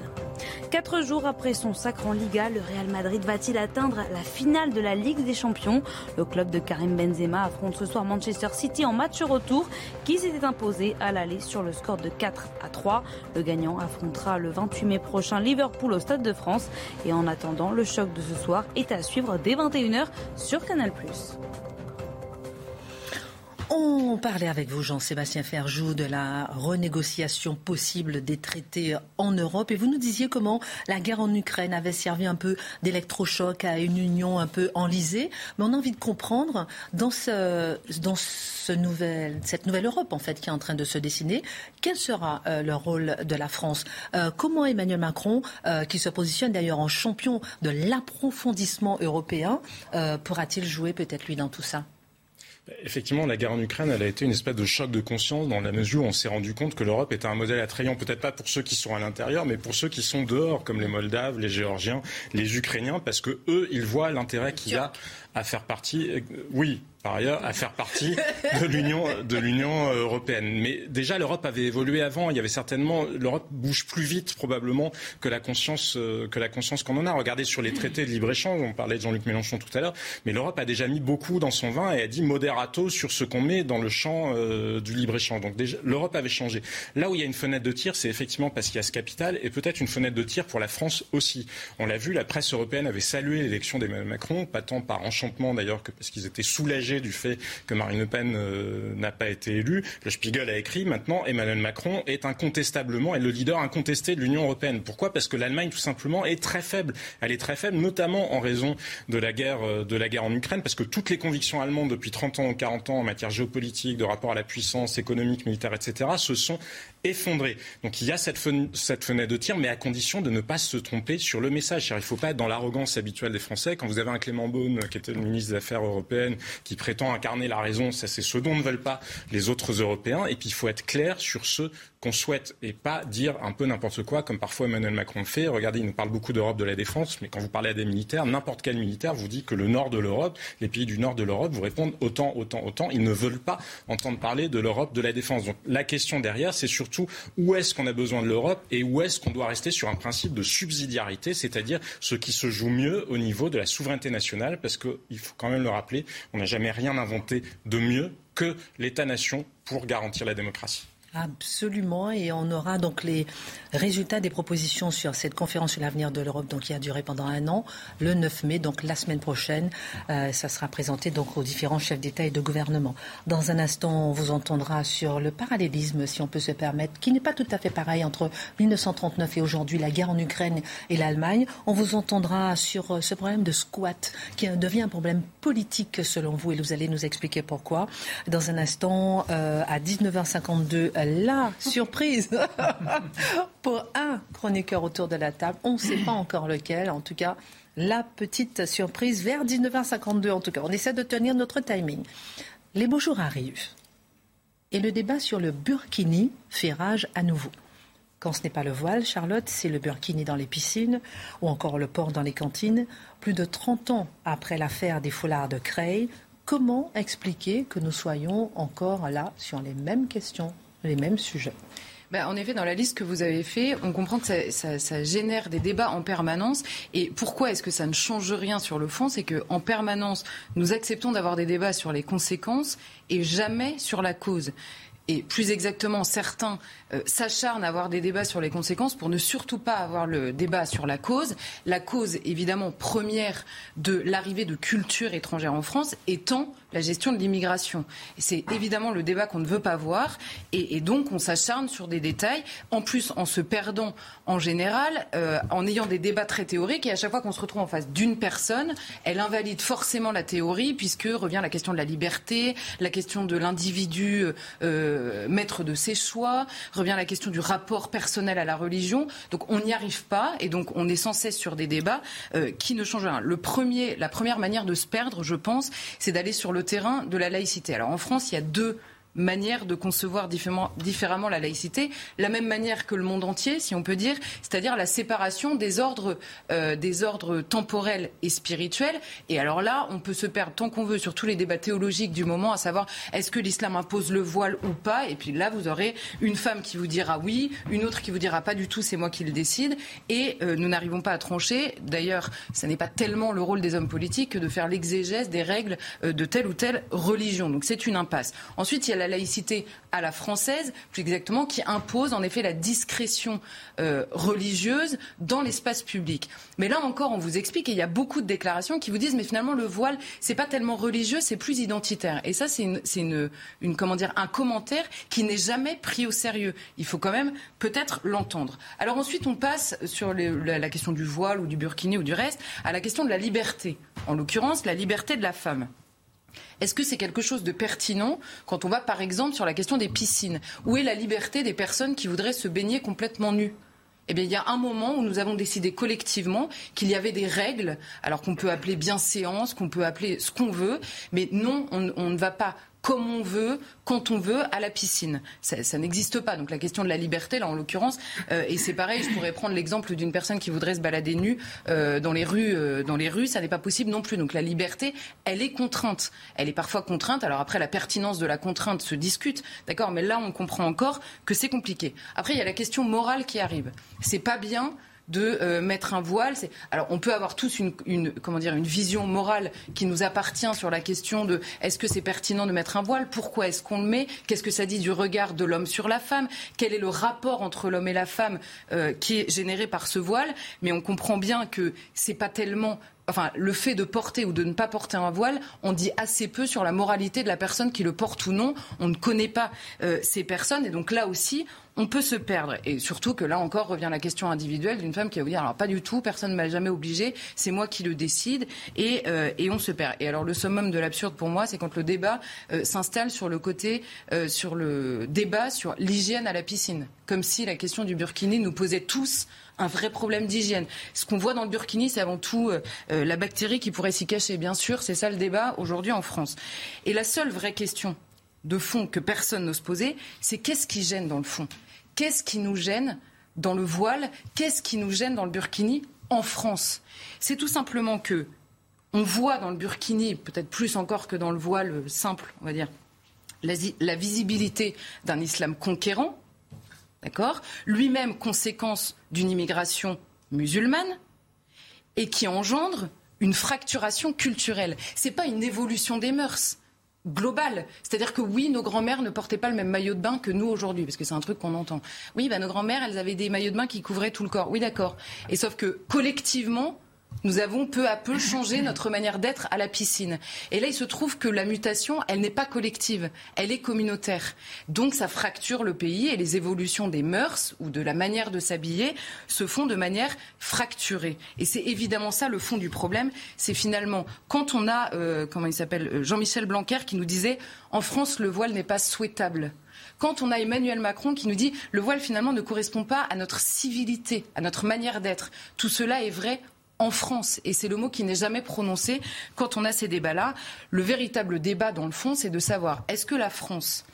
Quatre jours après son sacre en Liga, le Real Madrid va-t-il atteindre la finale de la Ligue des Champions? Le club de Karim Benzema affronte ce soir Manchester City en match retour qui s'était imposé à l'aller sur le score de 4 à 3. Le gagnant affrontera le 28 mai prochain Liverpool au Stade de France et en attendant, le choc de ce soir est à suivre dès 21h sur Canal+. On parlait avec vous, Jean-Sébastien Ferjou, de la renégociation possible des traités en Europe. Et vous nous disiez comment la guerre en Ukraine avait servi un peu d'électrochoc à une union un peu enlisée. Mais on a envie de comprendre, dans, ce, dans ce cette nouvelle Europe, en fait, qui est en train de se dessiner, quel sera euh, le rôle de la France? Euh, Comment Emmanuel Macron, euh, qui se positionne d'ailleurs en champion de l'approfondissement européen, pourra-t-il jouer peut-être lui dans tout ça? Effectivement, la guerre en Ukraine, elle a été une espèce de choc de conscience dans la mesure où on s'est rendu compte que l'Europe était un modèle attrayant, peut-être pas pour ceux qui sont à l'intérieur, mais pour ceux qui sont dehors, comme les Moldaves, les Géorgiens, les Ukrainiens, parce que eux, ils voient l'intérêt qu'il y a à faire partie. Euh, oui, par ailleurs, à faire partie de l'Union de l'Union européenne. Mais déjà, l'Europe avait évolué avant. Il y avait certainement l'Europe bouge plus vite probablement que la conscience euh, que la conscience qu'on en a. Regardez sur les traités de libre échange. On parlait de Jean-Luc Mélenchon tout à l'heure, mais l'Europe a déjà mis beaucoup dans son vin et a dit moderato sur ce qu'on met dans le champ euh, du libre échange. Donc l'Europe avait changé. Là où il y a une fenêtre de tir, c'est effectivement parce qu'il y a ce capital et peut-être une fenêtre de tir pour la France aussi. On l'a vu, la presse européenne avait salué l'élection d'Emmanuel Macron, pas tant par enchantement d'ailleurs parce qu'ils étaient soulagés du fait que Marine Le Pen euh, n'a pas été élue. Le Spiegel a écrit maintenant Emmanuel Macron est incontestablement et le leader incontesté de l'Union européenne. Pourquoi? Parce que l'Allemagne tout simplement est très faible. Elle est très faible, notamment en raison de la guerre euh, en Ukraine, parce que toutes les convictions allemandes depuis 30 ans ou 40 ans en matière géopolitique, de rapport à la puissance économique, militaire, etc., se sont effondrées. Donc il y a cette, fenêtre de tir, mais à condition de ne pas se tromper sur le message. il ne faut pas être dans l'arrogance habituelle des Français. Quand vous avez un Clément Beaune, qui était le ministre des Affaires européennes, qui prétend incarner la raison, ça c'est ce dont ne veulent pas les autres Européens. Et puis il faut être clair sur ce qu'on souhaite et pas dire un peu n'importe quoi comme parfois Emmanuel Macron le fait. Regardez, il nous parle beaucoup d'Europe de la défense, mais quand vous parlez à des militaires, n'importe quel militaire vous dit que le nord de l'Europe, les pays du nord de l'Europe vous répondent autant, autant, autant. Ils ne veulent pas entendre parler de l'Europe de la défense. Donc la question derrière, c'est surtout où est-ce qu'on a besoin de l'Europe et où est-ce qu'on doit rester sur un principe de subsidiarité, c'est-à-dire ce qui se joue mieux au niveau de la souveraineté nationale, parce qu'il faut quand même le rappeler, on n'a jamais rien inventé de mieux que l'État-nation pour garantir la démocratie. Absolument, et on aura donc les résultats des propositions sur cette conférence sur l'avenir de l'Europe, donc qui a duré pendant un an, le 9 mai, donc la semaine prochaine, euh, ça sera présenté donc aux différents chefs d'État et de gouvernement. Dans un instant, on vous entendra sur le parallélisme, si on peut se permettre, qui n'est pas tout à fait pareil entre 1939 et aujourd'hui, la guerre en Ukraine et l'Allemagne. On vous entendra sur euh, ce problème de squat qui devient un problème politique selon vous, et vous allez nous expliquer pourquoi. Dans un instant, euh, à 19h52 la surprise pour un chroniqueur autour de la table. On ne sait pas encore lequel, en tout cas la petite surprise vers 19h52 en tout cas. On essaie de tenir notre timing. Les beaux jours arrivent et le débat sur le burkini fait rage à nouveau. Quand ce n'est pas le voile, Charlotte, c'est le burkini dans les piscines ou encore le port dans les cantines. Plus de 30 ans après l'affaire des foulards de Creil, comment expliquer que nous soyons encore là sur les mêmes questions? Les mêmes sujets. Ben, en effet, dans la liste que vous avez fait, on comprend que ça, ça, génère des débats en permanence. Et pourquoi est-ce que ça ne change rien sur le fond? C'est qu'en permanence, nous acceptons d'avoir des débats sur les conséquences et jamais sur la cause et plus exactement certains euh, s'acharnent à avoir des débats sur les conséquences pour ne surtout pas avoir le débat sur la cause. La cause, évidemment, première de l'arrivée de culture étrangère en France étant la gestion de l'immigration. C'est évidemment le débat qu'on ne veut pas voir et, donc on s'acharne sur des détails, en plus en se perdant en général, euh, en ayant des débats très théoriques et à chaque fois qu'on se retrouve en face d'une personne, elle invalide forcément la théorie puisque revient la question de la liberté, la question de l'individu euh, maître de ses choix, revient la question du rapport personnel à la religion. Donc on n'y arrive pas et donc on est sans cesse sur des débats euh, qui ne changent rien. La première manière de se perdre, je pense, c'est d'aller sur le terrain de la laïcité. Alors en France, il y a deux manière de concevoir différemment, la laïcité, la même manière que le monde entier, si on peut dire, c'est-à-dire la séparation des ordres, euh, des ordres temporels et spirituels. Et alors là, on peut se perdre tant qu'on veut sur tous les débats théologiques du moment, à savoir est-ce que l'islam impose le voile ou pas? Et puis là, vous aurez une femme qui vous dira oui, une autre qui vous dira pas du tout, c'est moi qui le décide. Et euh, nous n'arrivons pas à trancher. D'ailleurs, ce n'est pas tellement le rôle des hommes politiques que de faire l'exégèse des règles euh, de telle ou telle religion. Donc c'est une impasse. Ensuite, il y a la la laïcité à la française, plus exactement, qui impose en effet la discrétion euh, religieuse dans l'espace public. Mais là encore, on vous explique, et il y a beaucoup de déclarations qui vous disent, mais finalement, le voile, c'est pas tellement religieux, c'est plus identitaire. Et ça, c'est une, une, une, comment dire, un commentaire qui n'est jamais pris au sérieux. Il faut quand même peut-être l'entendre. Alors ensuite, on passe sur la question du voile ou du burkini ou du reste à la question de la liberté. En l'occurrence, la liberté de la femme. Est-ce que c'est quelque chose de pertinent quand on va, par exemple, sur la question des piscines Où est la liberté des personnes qui voudraient se baigner complètement nues eh bien, il y a un moment où nous avons décidé collectivement qu'il y avait des règles, alors qu'on peut appeler bien séance, qu'on peut appeler ce qu'on veut, mais non, on, on ne va pas comme on veut, quand on veut, à la piscine. Ça, ça n'existe pas. Donc la question de la liberté, là en l'occurrence, euh, et c'est pareil, je pourrais prendre l'exemple d'une personne qui voudrait se balader nue euh, dans les rues, euh, dans les rues, ça n'est pas possible non plus. Donc la liberté, elle est contrainte. Elle est parfois contrainte. Alors après, la pertinence de la contrainte se discute, d'accord, mais là on comprend encore que c'est compliqué. Après, il y a la question morale qui arrive. C'est pas bien de euh, mettre un voile. Alors on peut avoir tous une, vision morale qui nous appartient sur la question de est-ce que c'est pertinent de mettre un voile? Pourquoi est-ce qu'on le met? Qu'est-ce que ça dit du regard de l'homme sur la femme? Quel est le rapport entre l'homme et la femme euh, qui est généré par ce voile? Mais on comprend bien que c'est pas tellement enfin, le fait de porter ou de ne pas porter un voile, on dit assez peu sur la moralité de la personne qui le porte ou non. On ne connaît pas euh, ces personnes. Et donc là aussi, on peut se perdre. Et surtout que là encore revient la question individuelle d'une femme qui va vous alors pas du tout, personne ne m'a jamais obligé, c'est moi qui le décide et, euh, et on se perd. Et alors le summum de l'absurde pour moi, c'est quand le débat euh, s'installe sur le côté, sur le débat sur l'hygiène à la piscine, comme si la question du burkini nous posait tous un vrai problème d'hygiène. Ce qu'on voit dans le burkini, c'est avant tout euh, euh, la bactérie qui pourrait s'y cacher, bien sûr. C'est ça le débat aujourd'hui en France. Et la seule vraie question de fond que personne n'ose poser, c'est qu'est-ce qui gêne dans le fond? Qu'est-ce qui nous gêne dans le voile? Qu'est-ce qui nous gêne dans le burkini en France? C'est tout simplement que on voit dans le burkini, peut-être plus encore que dans le voile simple, on va dire, la, la visibilité d'un islam conquérant, Lui-même conséquence d'une immigration musulmane et qui engendre une fracturation culturelle. Ce n'est pas une évolution des mœurs globale. C'est-à-dire que oui, nos grands-mères ne portaient pas le même maillot de bain que nous aujourd'hui, parce que c'est un truc qu'on entend. Oui, bah, nos grands-mères, elles avaient des maillots de bain qui couvraient tout le corps. Oui, d'accord. Et sauf que collectivement, nous avons peu à peu changé notre manière d'être à la piscine. Et là, il se trouve que la mutation, elle n'est pas collective, elle est communautaire. Donc, ça fracture le pays et les évolutions des mœurs ou de la manière de s'habiller se font de manière fracturée. Et c'est évidemment ça le fond du problème. C'est finalement quand on a, euh, comment il euh, Jean-Michel Blanquer qui nous disait en France, le voile n'est pas souhaitable quand on a Emmanuel Macron qui nous dit le voile finalement ne correspond pas à notre civilité, à notre manière d'être. Tout cela est vrai en France. Et c'est le mot qui n'est jamais prononcé quand on a ces débats-là. Le véritable débat, dans le fond, c'est de savoir est-ce que la France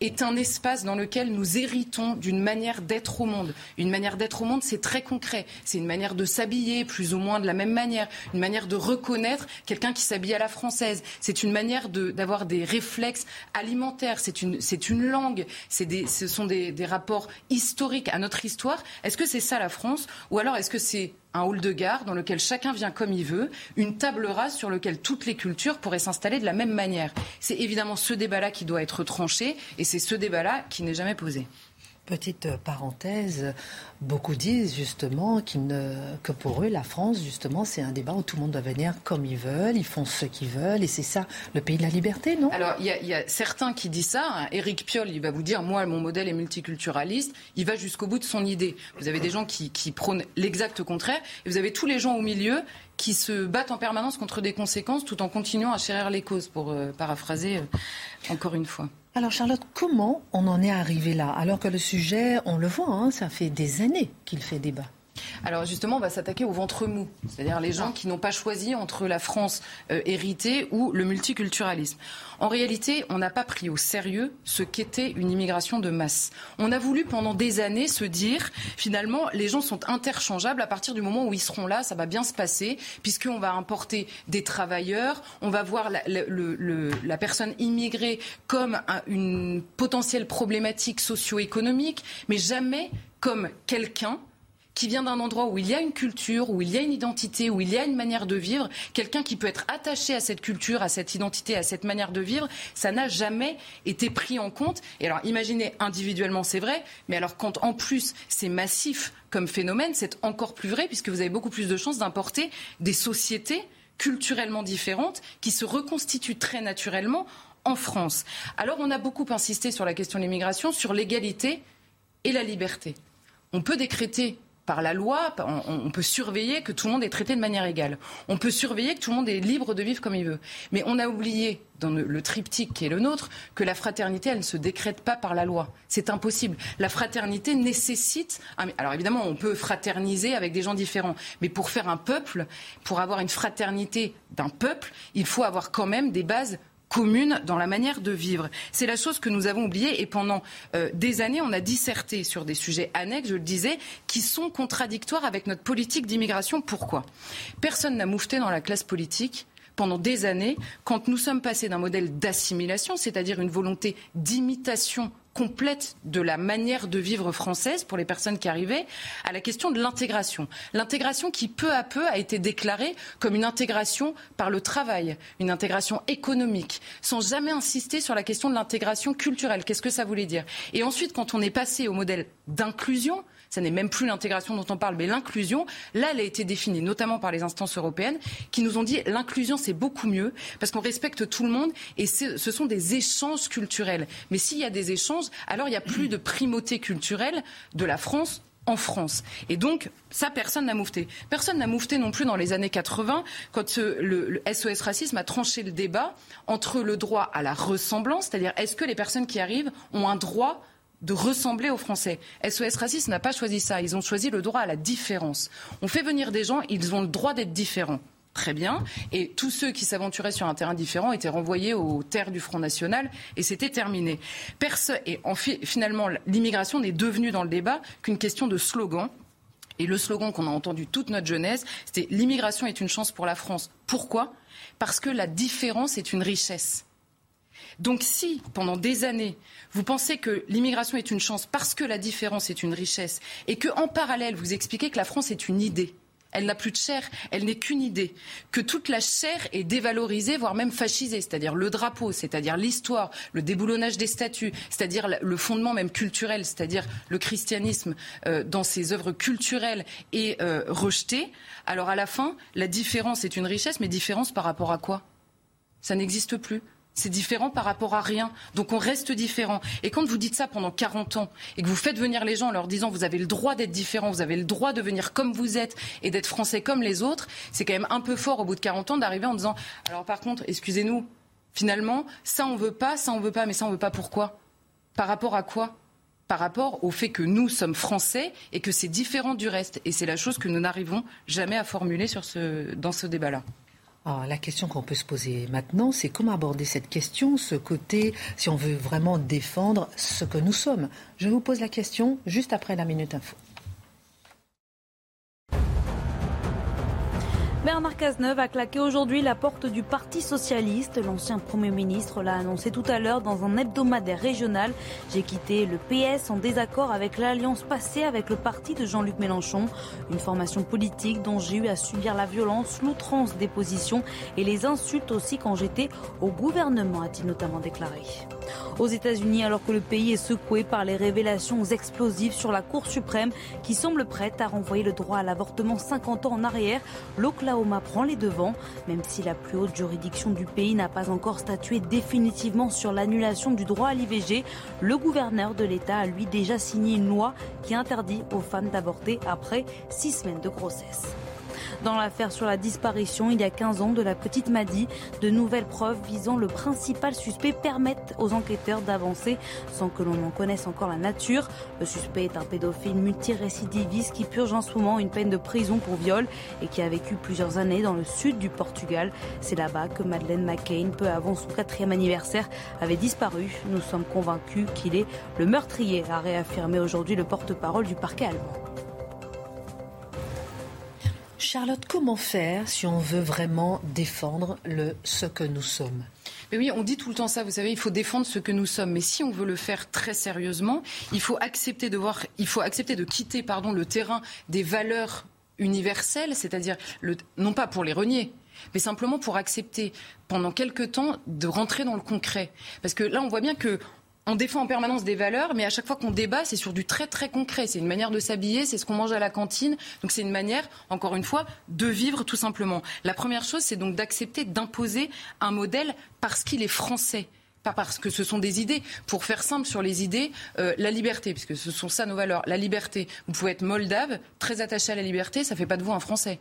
est un espace dans lequel nous héritons d'une manière d'être au monde? Une manière d'être au monde, c'est très concret. C'est une manière de s'habiller, plus ou moins de la même manière. Une manière de reconnaître quelqu'un qui s'habille à la française. C'est une manière d'avoir des réflexes alimentaires. C'est une, une langue. Des, ce sont des, des rapports historiques à notre histoire. Est-ce que c'est ça la France? Ou alors est-ce que c'est un hall de gare dans lequel chacun vient comme il veut, une table rase sur laquelle toutes les cultures pourraient s'installer de la même manière. C'est évidemment ce débat-là qui doit être tranché et c'est ce débat-là qui n'est jamais posé. Petite parenthèse, beaucoup disent justement que pour eux, la France, justement, c'est un débat où tout le monde doit venir comme ils veulent, ils font ce qu'ils veulent, et c'est ça le pays de la liberté, non? Alors, il y, a certains qui disent ça. Éric Piolle, il va vous dire, moi, mon modèle est multiculturaliste. Il va jusqu'au bout de son idée. Vous avez des gens qui, qui prônent l'exact contraire, et vous avez tous les gens au milieu qui se battent en permanence contre des conséquences tout en continuant à chérir les causes, pour euh, paraphraser euh, encore une fois. Alors Charlotte, comment on en est arrivé là Alors que le sujet, on le voit, hein, ça fait des années qu'il fait débat. Alors justement, on va s'attaquer au ventre mou, c'est-à-dire les gens qui n'ont pas choisi entre la France euh, héritée ou le multiculturalisme. En réalité, on n'a pas pris au sérieux ce qu'était une immigration de masse. On a voulu pendant des années se dire, finalement, les gens sont interchangeables à partir du moment où ils seront là, ça va bien se passer, puisqu'on va importer des travailleurs, on va voir la, la personne immigrée comme une potentielle problématique socio-économique, mais jamais comme quelqu'un qui vient d'un endroit où il y a une culture, où il y a une identité, où il y a une manière de vivre, quelqu'un qui peut être attaché à cette culture, à cette identité, à cette manière de vivre, ça n'a jamais été pris en compte. Et alors, imaginez individuellement, c'est vrai, mais alors quand en plus c'est massif comme phénomène, c'est encore plus vrai puisque vous avez beaucoup plus de chances d'importer des sociétés culturellement différentes qui se reconstituent très naturellement en France. Alors on a beaucoup insisté sur la question de l'immigration, sur l'égalité et la liberté. On peut décréter par la loi, on, peut surveiller que tout le monde est traité de manière égale. On peut surveiller que tout le monde est libre de vivre comme il veut. Mais on a oublié, dans le, triptyque qui est le nôtre, que la fraternité, elle ne se décrète pas par la loi. C'est impossible. La fraternité nécessite. Alors évidemment, on peut fraterniser avec des gens différents. Mais pour faire un peuple, pour avoir une fraternité d'un peuple, il faut avoir quand même des bases commune dans la manière de vivre. C'est la chose que nous avons oubliée et pendant euh, des années, on a disserté sur des sujets annexes, je le disais, qui sont contradictoires avec notre politique d'immigration. Pourquoi? Personne n'a moufté dans la classe politique pendant des années quand nous sommes passés d'un modèle d'assimilation, c'est-à-dire une volonté d'imitation complète de la manière de vivre française pour les personnes qui arrivaient à la question de l'intégration. L'intégration qui peu à peu a été déclarée comme une intégration par le travail, une intégration économique, sans jamais insister sur la question de l'intégration culturelle. Qu'est-ce que ça voulait dire? Et ensuite, quand on est passé au modèle d'inclusion, ça n'est même plus l'intégration dont on parle, mais l'inclusion, là, elle a été définie, notamment par les instances européennes, qui nous ont dit l'inclusion, c'est beaucoup mieux, parce qu'on respecte tout le monde, et ce sont des échanges culturels. Mais s'il y a des échanges, alors il n'y a plus de primauté culturelle de la France en France. Et donc, ça, personne n'a moufté. Personne n'a moufté non plus dans les années 80, quand le, SOS Racisme a tranché le débat entre le droit à la ressemblance, c'est-à-dire est-ce que les personnes qui arrivent ont un droit de ressembler aux Français. SOS Racisme n'a pas choisi ça. Ils ont choisi le droit à la différence. On fait venir des gens, ils ont le droit d'être différents. Très bien. Et tous ceux qui s'aventuraient sur un terrain différent étaient renvoyés aux terres du Front National et c'était terminé. et finalement, l'immigration n'est devenue dans le débat qu'une question de slogan. Et le slogan qu'on a entendu toute notre jeunesse, c'était l'immigration est une chance pour la France. Pourquoi? Parce que la différence est une richesse. Donc si, pendant des années, vous pensez que l'immigration est une chance parce que la différence est une richesse, et qu'en parallèle, vous expliquez que la France est une idée, elle n'a plus de chair, elle n'est qu'une idée. Que toute la chair est dévalorisée, voire même fascisée, c'est-à-dire le drapeau, c'est-à-dire l'histoire, le déboulonnage des statues, c'est-à-dire le fondement même culturel, c'est-à-dire le christianisme euh, dans ses œuvres culturelles est euh, rejeté. Alors à la fin, la différence est une richesse, mais différence par rapport à quoi? Ça n'existe plus. C'est différent par rapport à rien. Donc on reste différent. Et quand vous dites ça pendant 40 ans et que vous faites venir les gens en leur disant vous avez le droit d'être différent, vous avez le droit de venir comme vous êtes et d'être français comme les autres, c'est quand même un peu fort au bout de 40 ans d'arriver en disant alors par contre, excusez-nous, finalement, ça on veut pas, ça on veut pas, mais ça on veut pas pourquoi? Par rapport à quoi? Par rapport au fait que nous sommes français et que c'est différent du reste. Et c'est la chose que nous n'arrivons jamais à formuler dans ce débat-là. Ah, la question qu'on peut se poser maintenant, c'est comment aborder cette question, ce côté, si on veut vraiment défendre ce que nous sommes. Je vous pose la question juste après la Minute Info. Bernard Cazeneuve a claqué aujourd'hui la porte du Parti socialiste. L'ancien Premier ministre l'a annoncé tout à l'heure dans un hebdomadaire régional. J'ai quitté le PS en désaccord avec l'alliance passée avec le parti de Jean-Luc Mélenchon. Une formation politique dont j'ai eu à subir la violence, l'outrance des positions et les insultes aussi quand j'étais au gouvernement, a-t-il notamment déclaré. Aux États-Unis, alors que le pays est secoué par les révélations explosives sur la Cour suprême qui semble prête à renvoyer le droit à l'avortement 50 ans en arrière, l'Oklahoma prend les devants. Même si la plus haute juridiction du pays n'a pas encore statué définitivement sur l'annulation du droit à l'IVG, le gouverneur de l'État a lui déjà signé une loi qui interdit aux femmes d'avorter après six semaines de grossesse. Dans l'affaire sur la disparition il y a 15 ans de la petite Maddy, de nouvelles preuves visant le principal suspect permettent aux enquêteurs d'avancer sans que l'on en connaisse encore la nature. Le suspect est un pédophile multirécidiviste qui purge en ce moment une peine de prison pour viol et qui a vécu plusieurs années dans le sud du Portugal. C'est là-bas que Madeleine McCain, peu avant son quatrième anniversaire, avait disparu. Nous sommes convaincus qu'il est le meurtrier, a réaffirmé aujourd'hui le porte-parole du parquet allemand. Charlotte, comment faire si on veut vraiment défendre le, ce que nous sommes? Oui, on dit tout le temps ça, vous savez, il faut défendre ce que nous sommes. Mais si on veut le faire très sérieusement, il faut accepter de voir, il faut accepter de quitter, pardon, le terrain des valeurs universelles, c'est-à-dire non pas pour les renier, mais simplement pour accepter pendant quelque temps de rentrer dans le concret. Parce que là, on voit bien que on défend en permanence des valeurs, mais à chaque fois qu'on débat, c'est sur du très très concret. C'est une manière de s'habiller, c'est ce qu'on mange à la cantine. Donc c'est une manière, encore une fois, de vivre tout simplement. La première chose, c'est donc d'accepter d'imposer un modèle parce qu'il est français pas parce que ce sont des idées. Pour faire simple sur les idées, euh, la liberté, puisque ce sont ça nos valeurs. La liberté. Vous pouvez être moldave, très attaché à la liberté, ça ne fait pas de vous un Français.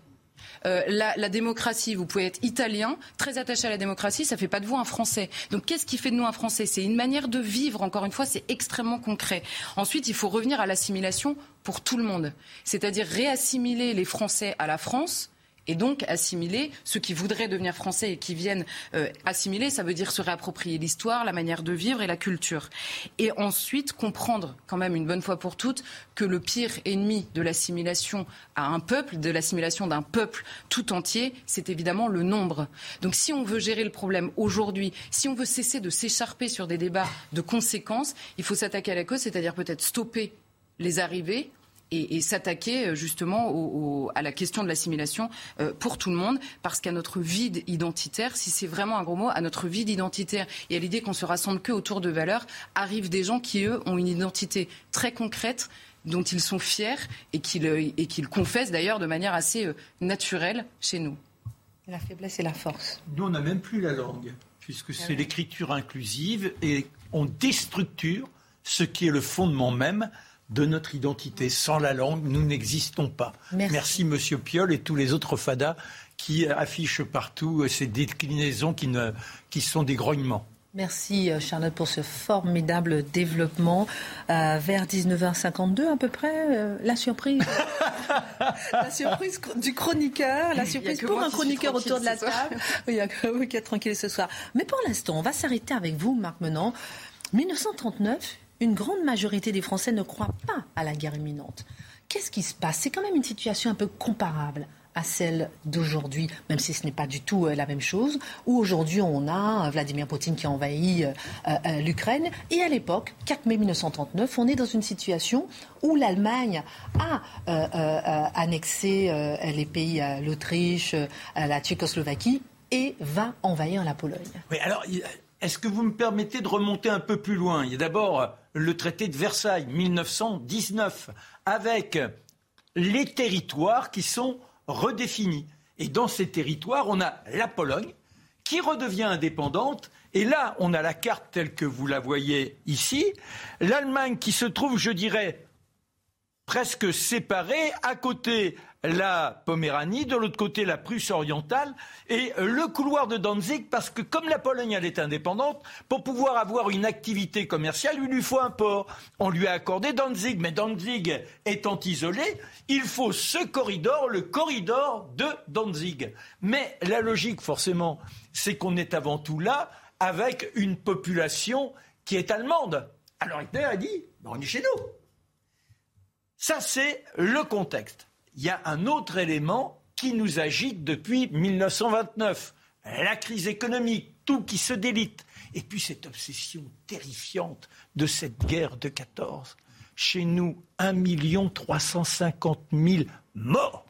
Euh, la, démocratie, vous pouvez être italien, très attaché à la démocratie, ça ne fait pas de vous un Français. Donc qu'est-ce qui fait de nous un Français? C'est une manière de vivre, encore une fois, c'est extrêmement concret. Ensuite, il faut revenir à l'assimilation pour tout le monde, c'est-à-dire réassimiler les Français à la France et donc assimiler ceux qui voudraient devenir français et qui viennent euh, assimiler, ça veut dire se réapproprier l'histoire, la manière de vivre et la culture. Et ensuite comprendre quand même une bonne fois pour toutes que le pire ennemi de l'assimilation à un peuple, de l'assimilation d'un peuple tout entier, c'est évidemment le nombre. Donc si on veut gérer le problème aujourd'hui, si on veut cesser de s'écharper sur des débats de conséquences, il faut s'attaquer à la cause, c'est-à-dire peut-être stopper les arrivées et, s'attaquer euh, justement à la question de l'assimilation euh, pour tout le monde, parce qu'à notre vide identitaire, si c'est vraiment un gros mot, à notre vide identitaire et à l'idée qu'on se rassemble que autour de valeurs, arrivent des gens qui, eux, ont une identité très concrète dont ils sont fiers et qu'ils euh, confessent d'ailleurs de manière assez naturelle chez nous. La faiblesse et la force. Nous, on n'a même plus la langue, puisque c'est l'écriture inclusive et on déstructure ce qui est le fondement même de notre identité. Sans la langue, nous n'existons pas. Merci. Monsieur Piolle et tous les autres fadas qui affichent partout euh, ces déclinaisons qui, ne, qui sont des grognements. Merci euh, Charlotte pour ce formidable développement. Euh, vers 19h52 à peu près, la surprise, la surprise du chroniqueur, la surprise pour un chroniqueur autour de la table. Il y a que vous qui êtes tranquille ce soir. Mais pour l'instant, on va s'arrêter avec vous, Marc Menant. 1939, une grande majorité des Français ne croient pas à la guerre imminente. Qu'est-ce qui se passe? C'est quand même une situation un peu comparable à celle d'aujourd'hui, même si ce n'est pas du tout euh, la même chose, où aujourd'hui on a euh, Vladimir Poutine qui a envahi euh, l'Ukraine, et à l'époque, 4 mai 1939, on est dans une situation où l'Allemagne a annexé les pays, l'Autriche, la Tchécoslovaquie, et va envahir la Pologne. Alors est-ce que vous me permettez de remonter un peu plus loin? Il y a d'abord le traité de Versailles, 1919, avec les territoires qui sont redéfinis. Et dans ces territoires, on a la Pologne qui redevient indépendante. Et là, on a la carte telle que vous la voyez ici. L'Allemagne qui se trouve, je dirais, presque séparée. À côté, la Poméranie, de l'autre côté la Prusse orientale et le couloir de Danzig, parce que comme la Pologne est indépendante, pour pouvoir avoir une activité commerciale, il lui faut un port. On lui a accordé Danzig, mais Danzig étant isolé, il faut ce corridor, le corridor de Danzig. Mais la logique, forcément, c'est qu'on est avant tout là avec une population qui est allemande. Alors Hitler a dit, on est chez nous. Ça, c'est le contexte il y a un autre élément qui nous agite depuis 1929. La crise économique, tout qui se délite. Et puis cette obsession terrifiante de cette guerre de 14. Chez nous, 1 350 000 morts,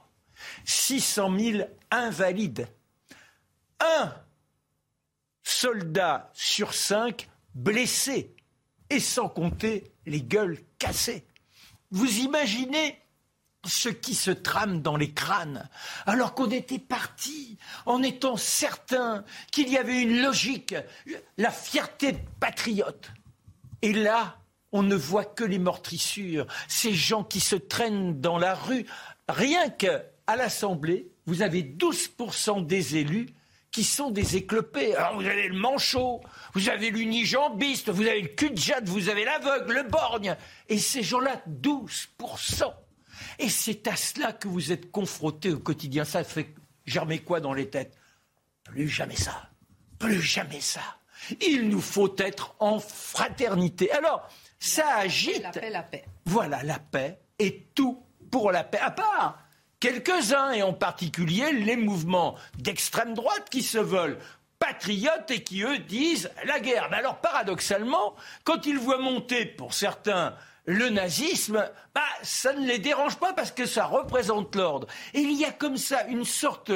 600 000 invalides, un soldat sur cinq blessé, et sans compter les gueules cassées. Vous imaginez ce qui se trame dans les crânes, alors qu'on était parti en étant certain qu'il y avait une logique, la fierté patriote. Et là, on ne voit que les meurtrissures, ces gens qui se traînent dans la rue. Rien qu'à l'Assemblée, vous avez 12% des élus qui sont des éclopés. Alors vous avez le manchot, vous avez l'unijambiste, vous avez le cul de jade, vous avez l'aveugle, le borgne. Et ces gens-là, 12%. Et c'est à cela que vous êtes confrontés au quotidien. Ça fait germer quoi dans les têtes? Plus jamais ça. Plus jamais ça. Il nous faut être en fraternité. Alors, ça agite. La paix, la paix. Voilà, la paix et tout pour la paix. À part quelques-uns, et en particulier les mouvements d'extrême droite qui se veulent patriotes et qui, eux, disent la guerre. Mais alors, paradoxalement, quand ils voient monter, pour certains, le nazisme, bah, ça ne les dérange pas parce que ça représente l'ordre. Il y a comme ça une sorte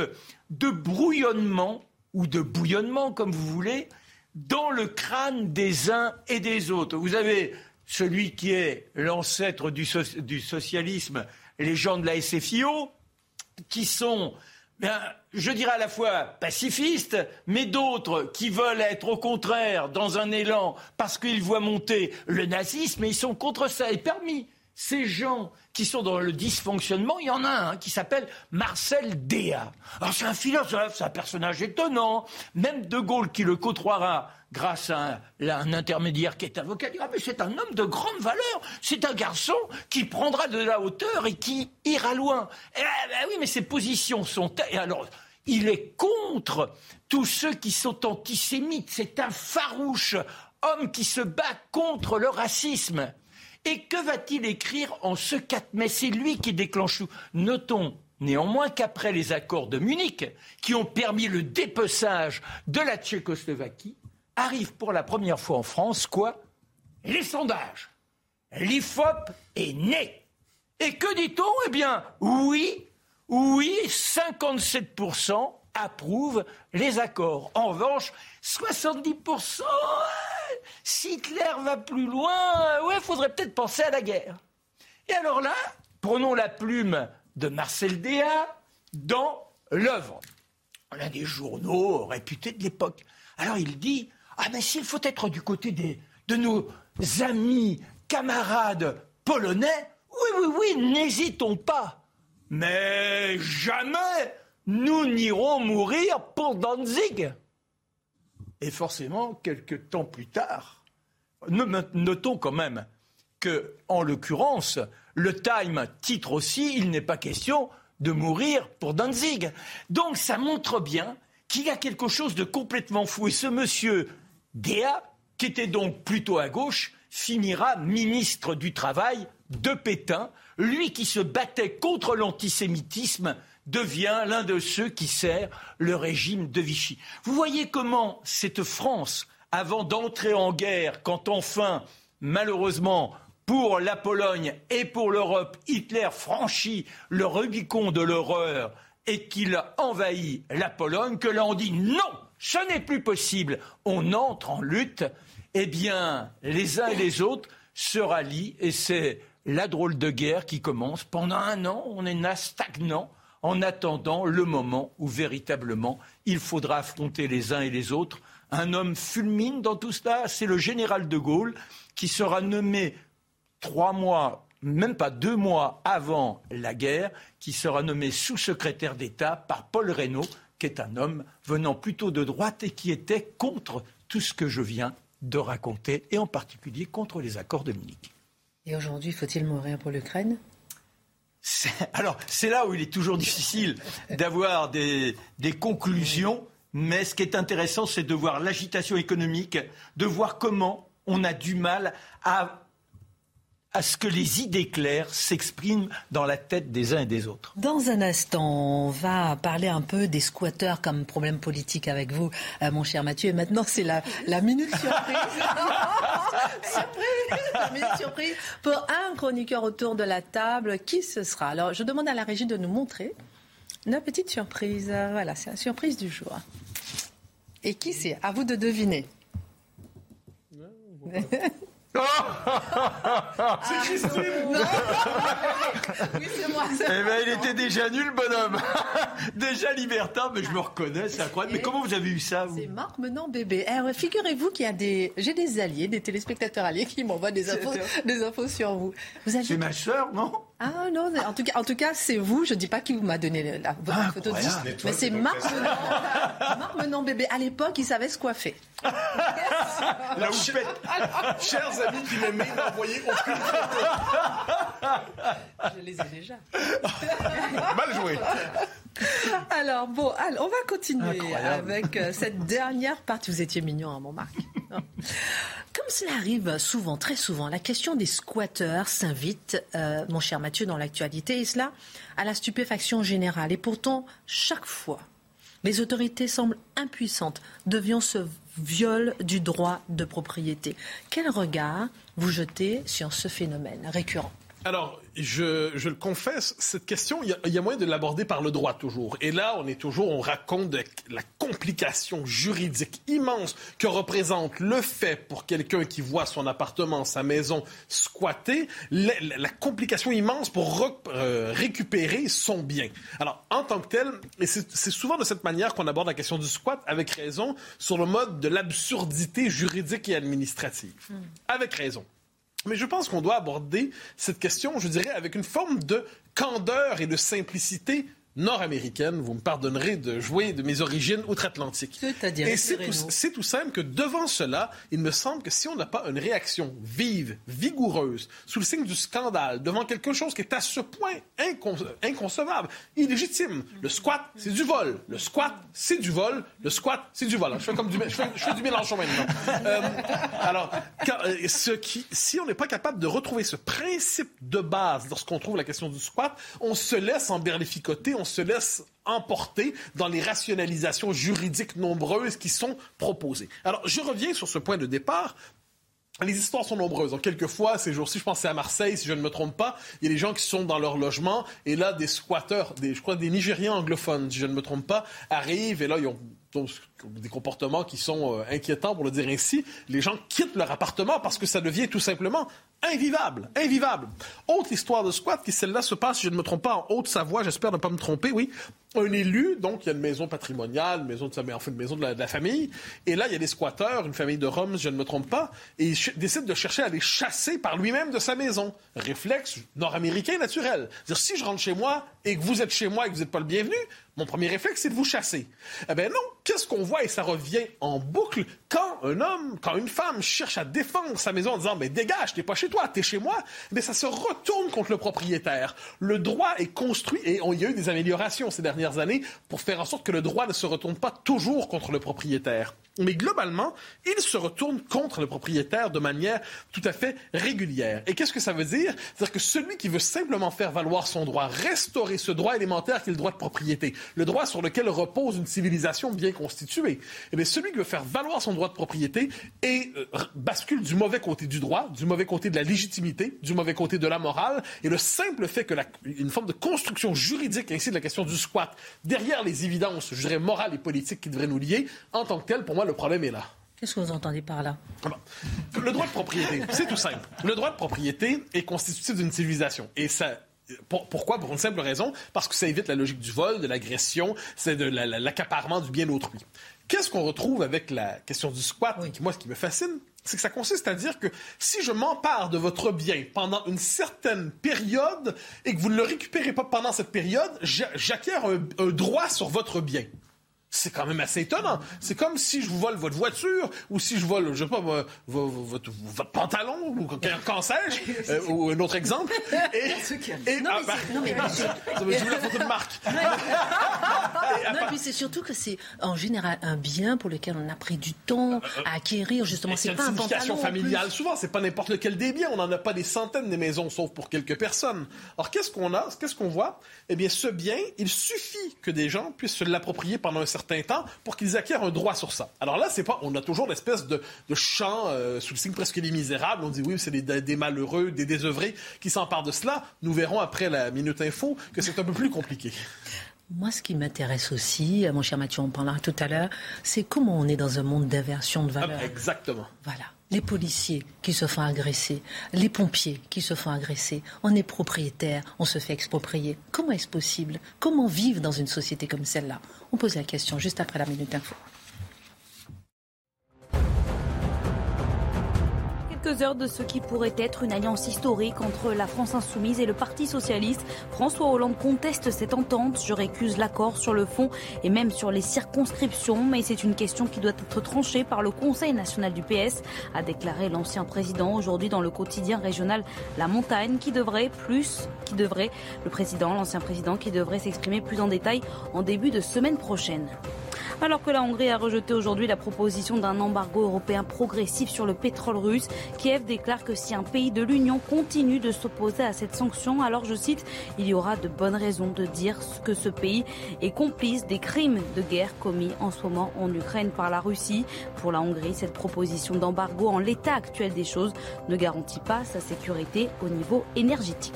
de brouillonnement, ou de bouillonnement, comme vous voulez, dans le crâne des uns et des autres. Vous avez celui qui est l'ancêtre du, socialisme, les gens de la SFIO, qui sont je dirais à la fois pacifistes, mais d'autres qui veulent être au contraire dans un élan parce qu'ils voient monter le nazisme et ils sont contre ça. Et parmi ces gens qui sont dans le dysfonctionnement, il y en a un qui s'appelle Marcel Déa. Alors c'est un philosophe, c'est un personnage étonnant. Même De Gaulle qui le côtoiera grâce à un, intermédiaire qui est avocat, dira mais c'est un homme de grande valeur, c'est un garçon qui prendra de la hauteur et qui ira loin. Eh ben oui, mais ses positions sont... Et alors, il est contre tous ceux qui sont antisémites. C'est un farouche homme qui se bat contre le racisme. Et que va-t-il écrire en ce 4 mai? C'est lui qui déclenche tout. Notons néanmoins qu'après les accords de Munich, qui ont permis le dépeçage de la Tchécoslovaquie, arrive pour la première fois en France quoi? Les sondages. L'IFOP est né. Et que dit-on? Eh bien, oui, oui, 57% approuvent les accords. En revanche, 70%, si Hitler va plus loin, ouais, faudrait peut-être penser à la guerre. Et alors là, prenons la plume de Marcel Déa dans l'œuvre. On a des journaux réputés de l'époque. Alors il dit Ah, mais s'il faut être du côté de nos amis, camarades polonais, oui, oui, oui, n'hésitons pas. Mais jamais nous n'irons mourir pour Danzig. Et forcément, quelques temps plus tard, notons quand même que, en l'occurrence, le Time titre aussi Il n'est pas question de mourir pour Danzig. Donc ça montre bien qu'il y a quelque chose de complètement fou. Et ce monsieur Déa, qui était donc plutôt à gauche, finira ministre du Travail de Pétain, lui qui se battait contre l'antisémitisme devient l'un de ceux qui sert le régime de Vichy. Vous voyez comment cette France, avant d'entrer en guerre, quand enfin, malheureusement, pour la Pologne et pour l'Europe, Hitler franchit le Rubicon de l'horreur et qu'il envahit la Pologne, que là on dit non, ce n'est plus possible, on entre en lutte, eh bien, les uns et les autres se rallient et c'est la drôle de guerre qui commence. Pendant un an, on est stagnant en attendant le moment où véritablement il faudra affronter les uns et les autres. Un homme fulmine dans tout cela, c'est le général de Gaulle qui sera nommé trois mois, même pas deux mois avant la guerre, qui sera nommé sous-secrétaire d'État par Paul Reynaud, qui est un homme venant plutôt de droite et qui était contre tout ce que je viens de raconter, et en particulier contre les accords de Munich. Et aujourd'hui, faut-il mourir pour l'Ukraine? Alors, c'est là où il est toujours difficile d'avoir des, des, conclusions, mais ce qui est intéressant, c'est de voir l'agitation économique, de voir comment on a du mal à à ce que les idées claires s'expriment dans la tête des uns et des autres. Dans un instant, on va parler un peu des squatteurs comme problème politique avec vous, euh, mon cher Mathieu. Et maintenant, c'est la, la minute surprise. surprise La minute surprise pour un chroniqueur autour de la table. Qui ce sera? Alors, je demande à la régie de nous montrer une petite surprise. Voilà, c'est la surprise du jour. Et qui c'est? À vous de deviner. c'est Christine Oui, c'est moi. Eh ben, il était déjà nul, bonhomme. déjà libertin, mais je me reconnais, c'est incroyable. Mais comment vous avez eu ça, vous C'est Marc Menant Bébé. Eh, figurez-vous qu'il y a des... J'ai des alliés, des téléspectateurs alliés qui m'envoient des infos, des infos sur vous. vous avez... C'est ma sœur, non? Ah non, en tout cas, en tout cas, c'est vous. Je dis pas qui vous m'a donné la, votre ah, photo de mais c'est Marc. Marc bébé. À l'époque, il savait se coiffer. la houppette. Chers amis qui m'aimaient, n'envoyez aucune photo. Je les ai déjà. Mal joué. Alors bon, on va continuer avec euh, cette dernière partie. Vous étiez mignon, hein, mon Marc. Comme cela arrive souvent, très souvent, la question des squatteurs s'invite, euh, mon cher Mathieu, dans l'actualité, et cela à la stupéfaction générale. Et pourtant, chaque fois, Les autorités semblent impuissantes devant ce viol du droit de propriété. Quel regard vous jetez sur ce phénomène récurrent? Alors, je, je, le confesse, cette question, il y, a, il y a moyen de l'aborder par le droit toujours. Et là, on est toujours, on raconte de la complication juridique immense que représente le fait pour quelqu'un qui voit son appartement, sa maison squatter, la, la complication immense pour re, euh, récupérer son bien. Alors, en tant que tel, et c'est souvent de cette manière qu'on aborde la question du squat, avec raison, sur le mode de l'absurdité juridique et administrative. Mm. Avec raison. Mais je pense qu'on doit aborder cette question, je dirais, avec une forme de candeur et de simplicité nord-américaine, vous me pardonnerez de jouer de mes origines outre-Atlantique. Et c'est tout, tout, simple que devant cela, il me semble que si on n'a pas une réaction vive, vigoureuse, sous le signe du scandale, devant quelque chose qui est à ce point incon inconcevable, illégitime, le squat, c'est du vol. Le squat, c'est du vol. Le squat, c'est du vol. Je fais comme du, je fais, je fais du Mélenchon maintenant. Euh, alors, quand, euh, ce qui, si on n'est pas capable de retrouver ce principe de base lorsqu'on trouve la question du squat, on se laisse emberlificoter, on se laisse emporter dans les rationalisations juridiques nombreuses qui sont proposées. Alors, je reviens sur ce point de départ les histoires sont nombreuses. Donc, quelquefois, ces jours-ci, je pensais à Marseille, si je ne me trompe pas, il y a des gens qui sont dans leur logement, et là, des squatteurs, je crois des Nigériens anglophones, si je ne me trompe pas, arrivent, et là, ils ont donc, des comportements qui sont euh, inquiétants, pour le dire ainsi. Les gens quittent leur appartement parce que ça devient tout simplement invivable. Invivable. Autre histoire de squat qui, celle-là, se passe, si je ne me trompe pas, en Haute-Savoie, j'espère ne pas me tromper, oui. Un élu, donc, il y a une maison patrimoniale, une maison de, enfin, une maison de la, de la, famille, et là, il y a des squatteurs, une famille de Roms, si je ne me trompe pas, et il décide de chercher à les chasser par lui-même de sa maison. Réflexe nord-américain naturel. C'est-à-dire, si je rentre chez moi et que vous êtes chez moi et que vous n'êtes pas le bienvenu, mon premier réflexe, c'est de vous chasser. Eh bien non, qu'est-ce qu'on voit? Et ça revient en boucle quand un homme, quand une femme cherche à défendre sa maison en disant mais dégage, t'es pas chez toi, t'es chez moi, mais ça se retourne contre le propriétaire. Le droit est construit et il y a eu des améliorations ces dernières années pour faire en sorte que le droit ne se retourne pas toujours contre le propriétaire. Mais globalement, il se retourne contre le propriétaire de manière tout à fait régulière. Et qu'est-ce que ça veut dire? C'est-à-dire que celui qui veut simplement faire valoir son droit, restaurer ce droit élémentaire qui est le droit de propriété, le droit sur lequel repose une civilisation bien constituée, eh bien, celui qui veut faire valoir son droit de propriété et euh, bascule du mauvais côté du droit, du mauvais côté de la légitimité, du mauvais côté de la morale, et le simple fait que la, une forme de construction juridique ainsi de la question du squat, derrière les évidences, je dirais, morales et politiques qui devraient nous lier, en tant que tel, pour moi, le problème est là. Qu'est-ce que vous entendez par là? Le droit de propriété, c'est tout simple. Le droit de propriété est constitutif d'une civilisation. Et ça, pour, pourquoi? Pour une simple raison, parce que ça évite la logique du vol, de l'agression, c'est de l'accaparement du bien d'autrui. Qu'est-ce qu'on retrouve avec la question du squat oui. Moi, ce qui me fascine, c'est que ça consiste à dire que si je m'empare de votre bien pendant une certaine période et que vous ne le récupérez pas pendant cette période, j'acquiers un, un droit sur votre bien c'est quand même assez étonnant. C'est comme si je vous vole votre voiture ou si je vole, je sais pas, votre, votre, votre pantalon ou qu'en sais-je, euh, ou un autre exemple. Et, et non, mais ah, non, mais, ça me la photo de marque. non, mais c'est surtout que c'est en général un bien pour lequel on a pris du temps à acquérir. Justement, c'est pas un pantalon. familiale. Souvent, c'est pas n'importe lequel des biens. On n'en a pas des centaines des maisons, sauf pour quelques personnes. Alors, qu'est-ce qu'on a? Qu'est-ce qu'on voit? Eh bien, ce bien, il suffit que des gens puissent se l'approprier pendant un certain certain temps pour qu'ils acquièrent un droit sur ça. Alors là, c'est pas, on a toujours l'espèce de, de chant euh, sous le signe presque des misérables. On dit oui, c'est des, des, malheureux, des désœuvrés qui s'emparent de cela. Nous verrons après la minute info que c'est un peu plus compliqué. Moi, ce qui m'intéresse aussi, euh, mon cher Mathieu, on parlera tout à l'heure, c'est comment on est dans un monde d'inversion de valeurs. Ah, exactement. Voilà les policiers qui se font agresser, les pompiers qui se font agresser. On est propriétaire, on se fait exproprier. Comment est-ce possible? Comment vivre dans une société comme celle-là? On pose la question juste après la Minute Info. Quelques heures de ce qui pourrait être une alliance historique entre la France insoumise et le Parti socialiste. François Hollande conteste cette entente. Je récuse l'accord sur le fond et même sur les circonscriptions, mais c'est une question qui doit être tranchée par le Conseil national du PS, a déclaré l'ancien président aujourd'hui dans le quotidien régional La Montagne, qui devrait plus, qui devrait, le président, l'ancien président, qui devrait s'exprimer plus en détail en début de semaine prochaine. Alors que la Hongrie a rejeté aujourd'hui la proposition d'un embargo européen progressif sur le pétrole russe, Kiev déclare que si un pays de l'Union continue de s'opposer à cette sanction, alors je cite, il y aura de bonnes raisons de dire que ce pays est complice des crimes de guerre commis en ce moment en Ukraine par la Russie. Pour la Hongrie, cette proposition d'embargo en l'état actuel des choses ne garantit pas sa sécurité au niveau énergétique.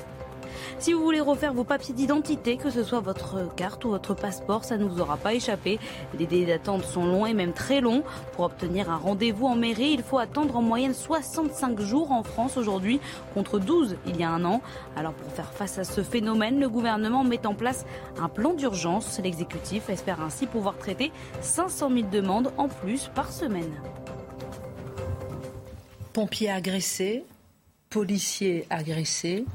Si vous voulez refaire vos papiers d'identité, que ce soit votre carte ou votre passeport, ça ne vous aura pas échappé. Les délais d'attente sont longs et même très longs. Pour obtenir un rendez-vous en mairie, il faut attendre en moyenne 65 jours en France aujourd'hui, contre 12 il y a un an. Alors pour faire face à ce phénomène, le gouvernement met en place un plan d'urgence. L'exécutif espère ainsi pouvoir traiter 500 000 demandes en plus par semaine. Pompiers agressés, policiers agressés,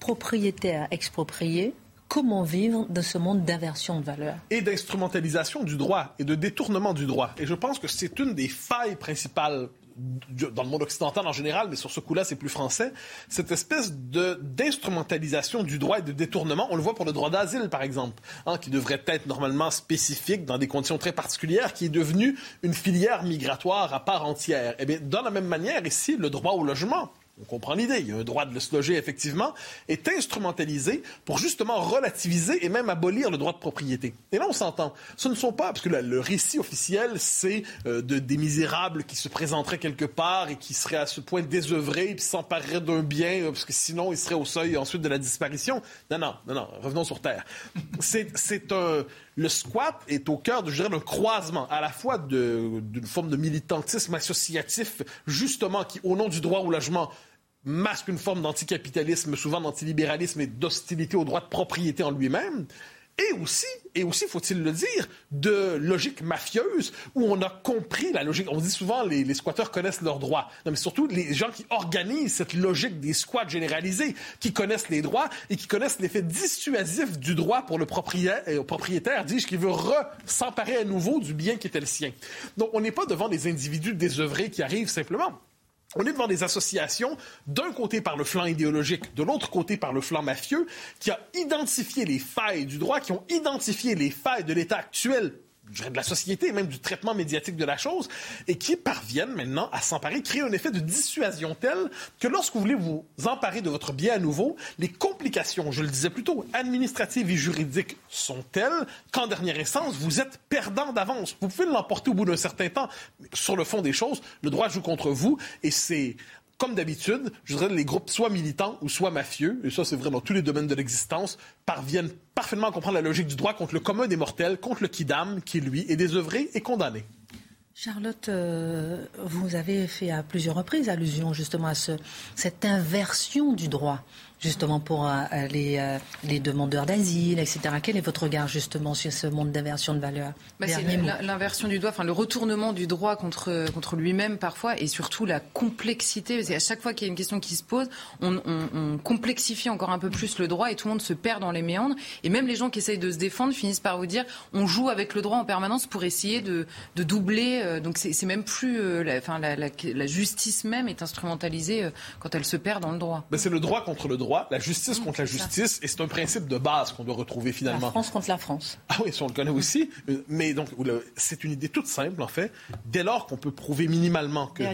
propriétaires expropriés. Comment vivre dans ce monde d'inversion de valeur Et d'instrumentalisation du droit et de détournement du droit. Et je pense que c'est une des failles principales dans le monde occidental en général, mais sur ce coup-là, c'est plus français, cette espèce d'instrumentalisation du droit et de détournement. On le voit pour le droit d'asile, par exemple, hein, qui devrait être normalement spécifique dans des conditions très particulières, qui est devenu une filière migratoire à part entière. Eh bien, dans la même manière, ici, le droit au logement on comprend l'idée, il y a un droit de se loger effectivement, est instrumentalisé pour justement relativiser et même abolir le droit de propriété. Et là, on s'entend. Ce ne sont pas, parce que le récit officiel, c'est euh, de, des misérables qui se présenteraient quelque part et qui seraient à ce point désœuvrés et s'empareraient d'un bien, euh, parce que sinon, ils seraient au seuil ensuite de la disparition. Non, non, non, non, revenons sur Terre. C'est un le squat est au cœur, je dirais, d'un croisement à la fois d'une forme de militantisme associatif, justement, qui, au nom du droit au logement, masque une forme d'anticapitalisme, souvent d'antilibéralisme et d'hostilité au droit de propriété en lui-même, et aussi, et aussi, faut-il le dire, de logique mafieuse où on a compris la logique. On dit souvent les, les squatteurs connaissent leurs droits. Mais surtout les gens qui organisent cette logique des squats généralisés, qui connaissent les droits et qui connaissent l'effet dissuasif du droit pour le propriétaire, euh, propriétaire dis-je, qui veut s'emparer à nouveau du bien qui était le sien. Donc, on n'est pas devant des individus désœuvrés qui arrivent simplement. On est devant des associations, d'un côté par le flanc idéologique, de l'autre côté par le flanc mafieux, qui a identifié les failles du droit, qui ont identifié les failles de l'État actuel de la société, même du traitement médiatique de la chose, et qui parviennent maintenant à s'emparer, créer un effet de dissuasion tel que lorsque vous voulez vous emparer de votre bien à nouveau, les complications, je le disais plus tôt, administratives et juridiques sont telles qu'en dernière instance, vous êtes perdant d'avance. Vous pouvez l'emporter au bout d'un certain temps, mais sur le fond des choses, le droit joue contre vous, et c'est comme d'habitude, je dirais les groupes soit militants ou soit mafieux, et ça c'est vrai dans tous les domaines de l'existence, parviennent parfaitement à comprendre la logique du droit contre le commun des mortels, contre le kidam, qui lui est désœuvré et condamné. Charlotte, euh, vous avez fait à plusieurs reprises allusion justement à ce, cette inversion du droit justement pour euh, les, euh, les, demandeurs d'asile, etc. Quel est votre regard justement sur ce monde d'inversion de valeur bah, C'est l'inversion du droit, enfin le retournement du droit contre, contre lui-même parfois, et surtout la complexité. C'est à chaque fois qu'il y a une question qui se pose, on, on, on, complexifie encore un peu plus le droit et tout le monde se perd dans les méandres. Et même les gens qui essayent de se défendre finissent par vous dire on joue avec le droit en permanence pour essayer de, de doubler. Euh, donc c'est même plus, la, enfin la, la, la, justice même est instrumentalisée quand elle se perd dans le droit. Ben, c'est le droit contre le droit la justice mmh, contre la justice, et c'est un principe de base qu'on doit retrouver finalement. La France contre la France. Ah oui, ça on le connaît aussi, euh, mais donc c'est une idée toute simple en fait. Dès lors qu'on peut prouver minimalement que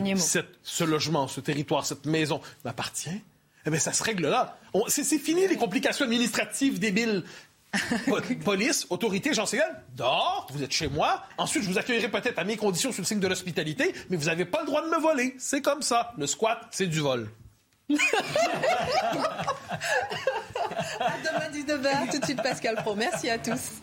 ce logement, ce territoire, cette maison m'appartient, eh bien, ça se règle là. C'est fini les complications administratives débiles. Police, autorité, j'en sais rien. Dehors, vous êtes chez moi. Ensuite, je vous accueillerai peut-être à mes conditions sous le signe de l'hospitalité, mais vous n'avez pas le droit de me voler. C'est comme ça. Le squat, c'est du vol à demain 19h, tout de suite Pascal Pro. Merci à tous.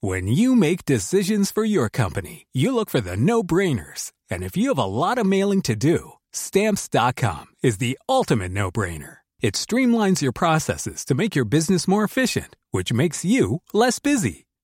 When you make decisions for your company, you look for the no-brainers. And if you have a lot of mailing to do, stamps.com is the ultimate no-brainer. It streamlines your processes to make your business more efficient, which makes you less busy.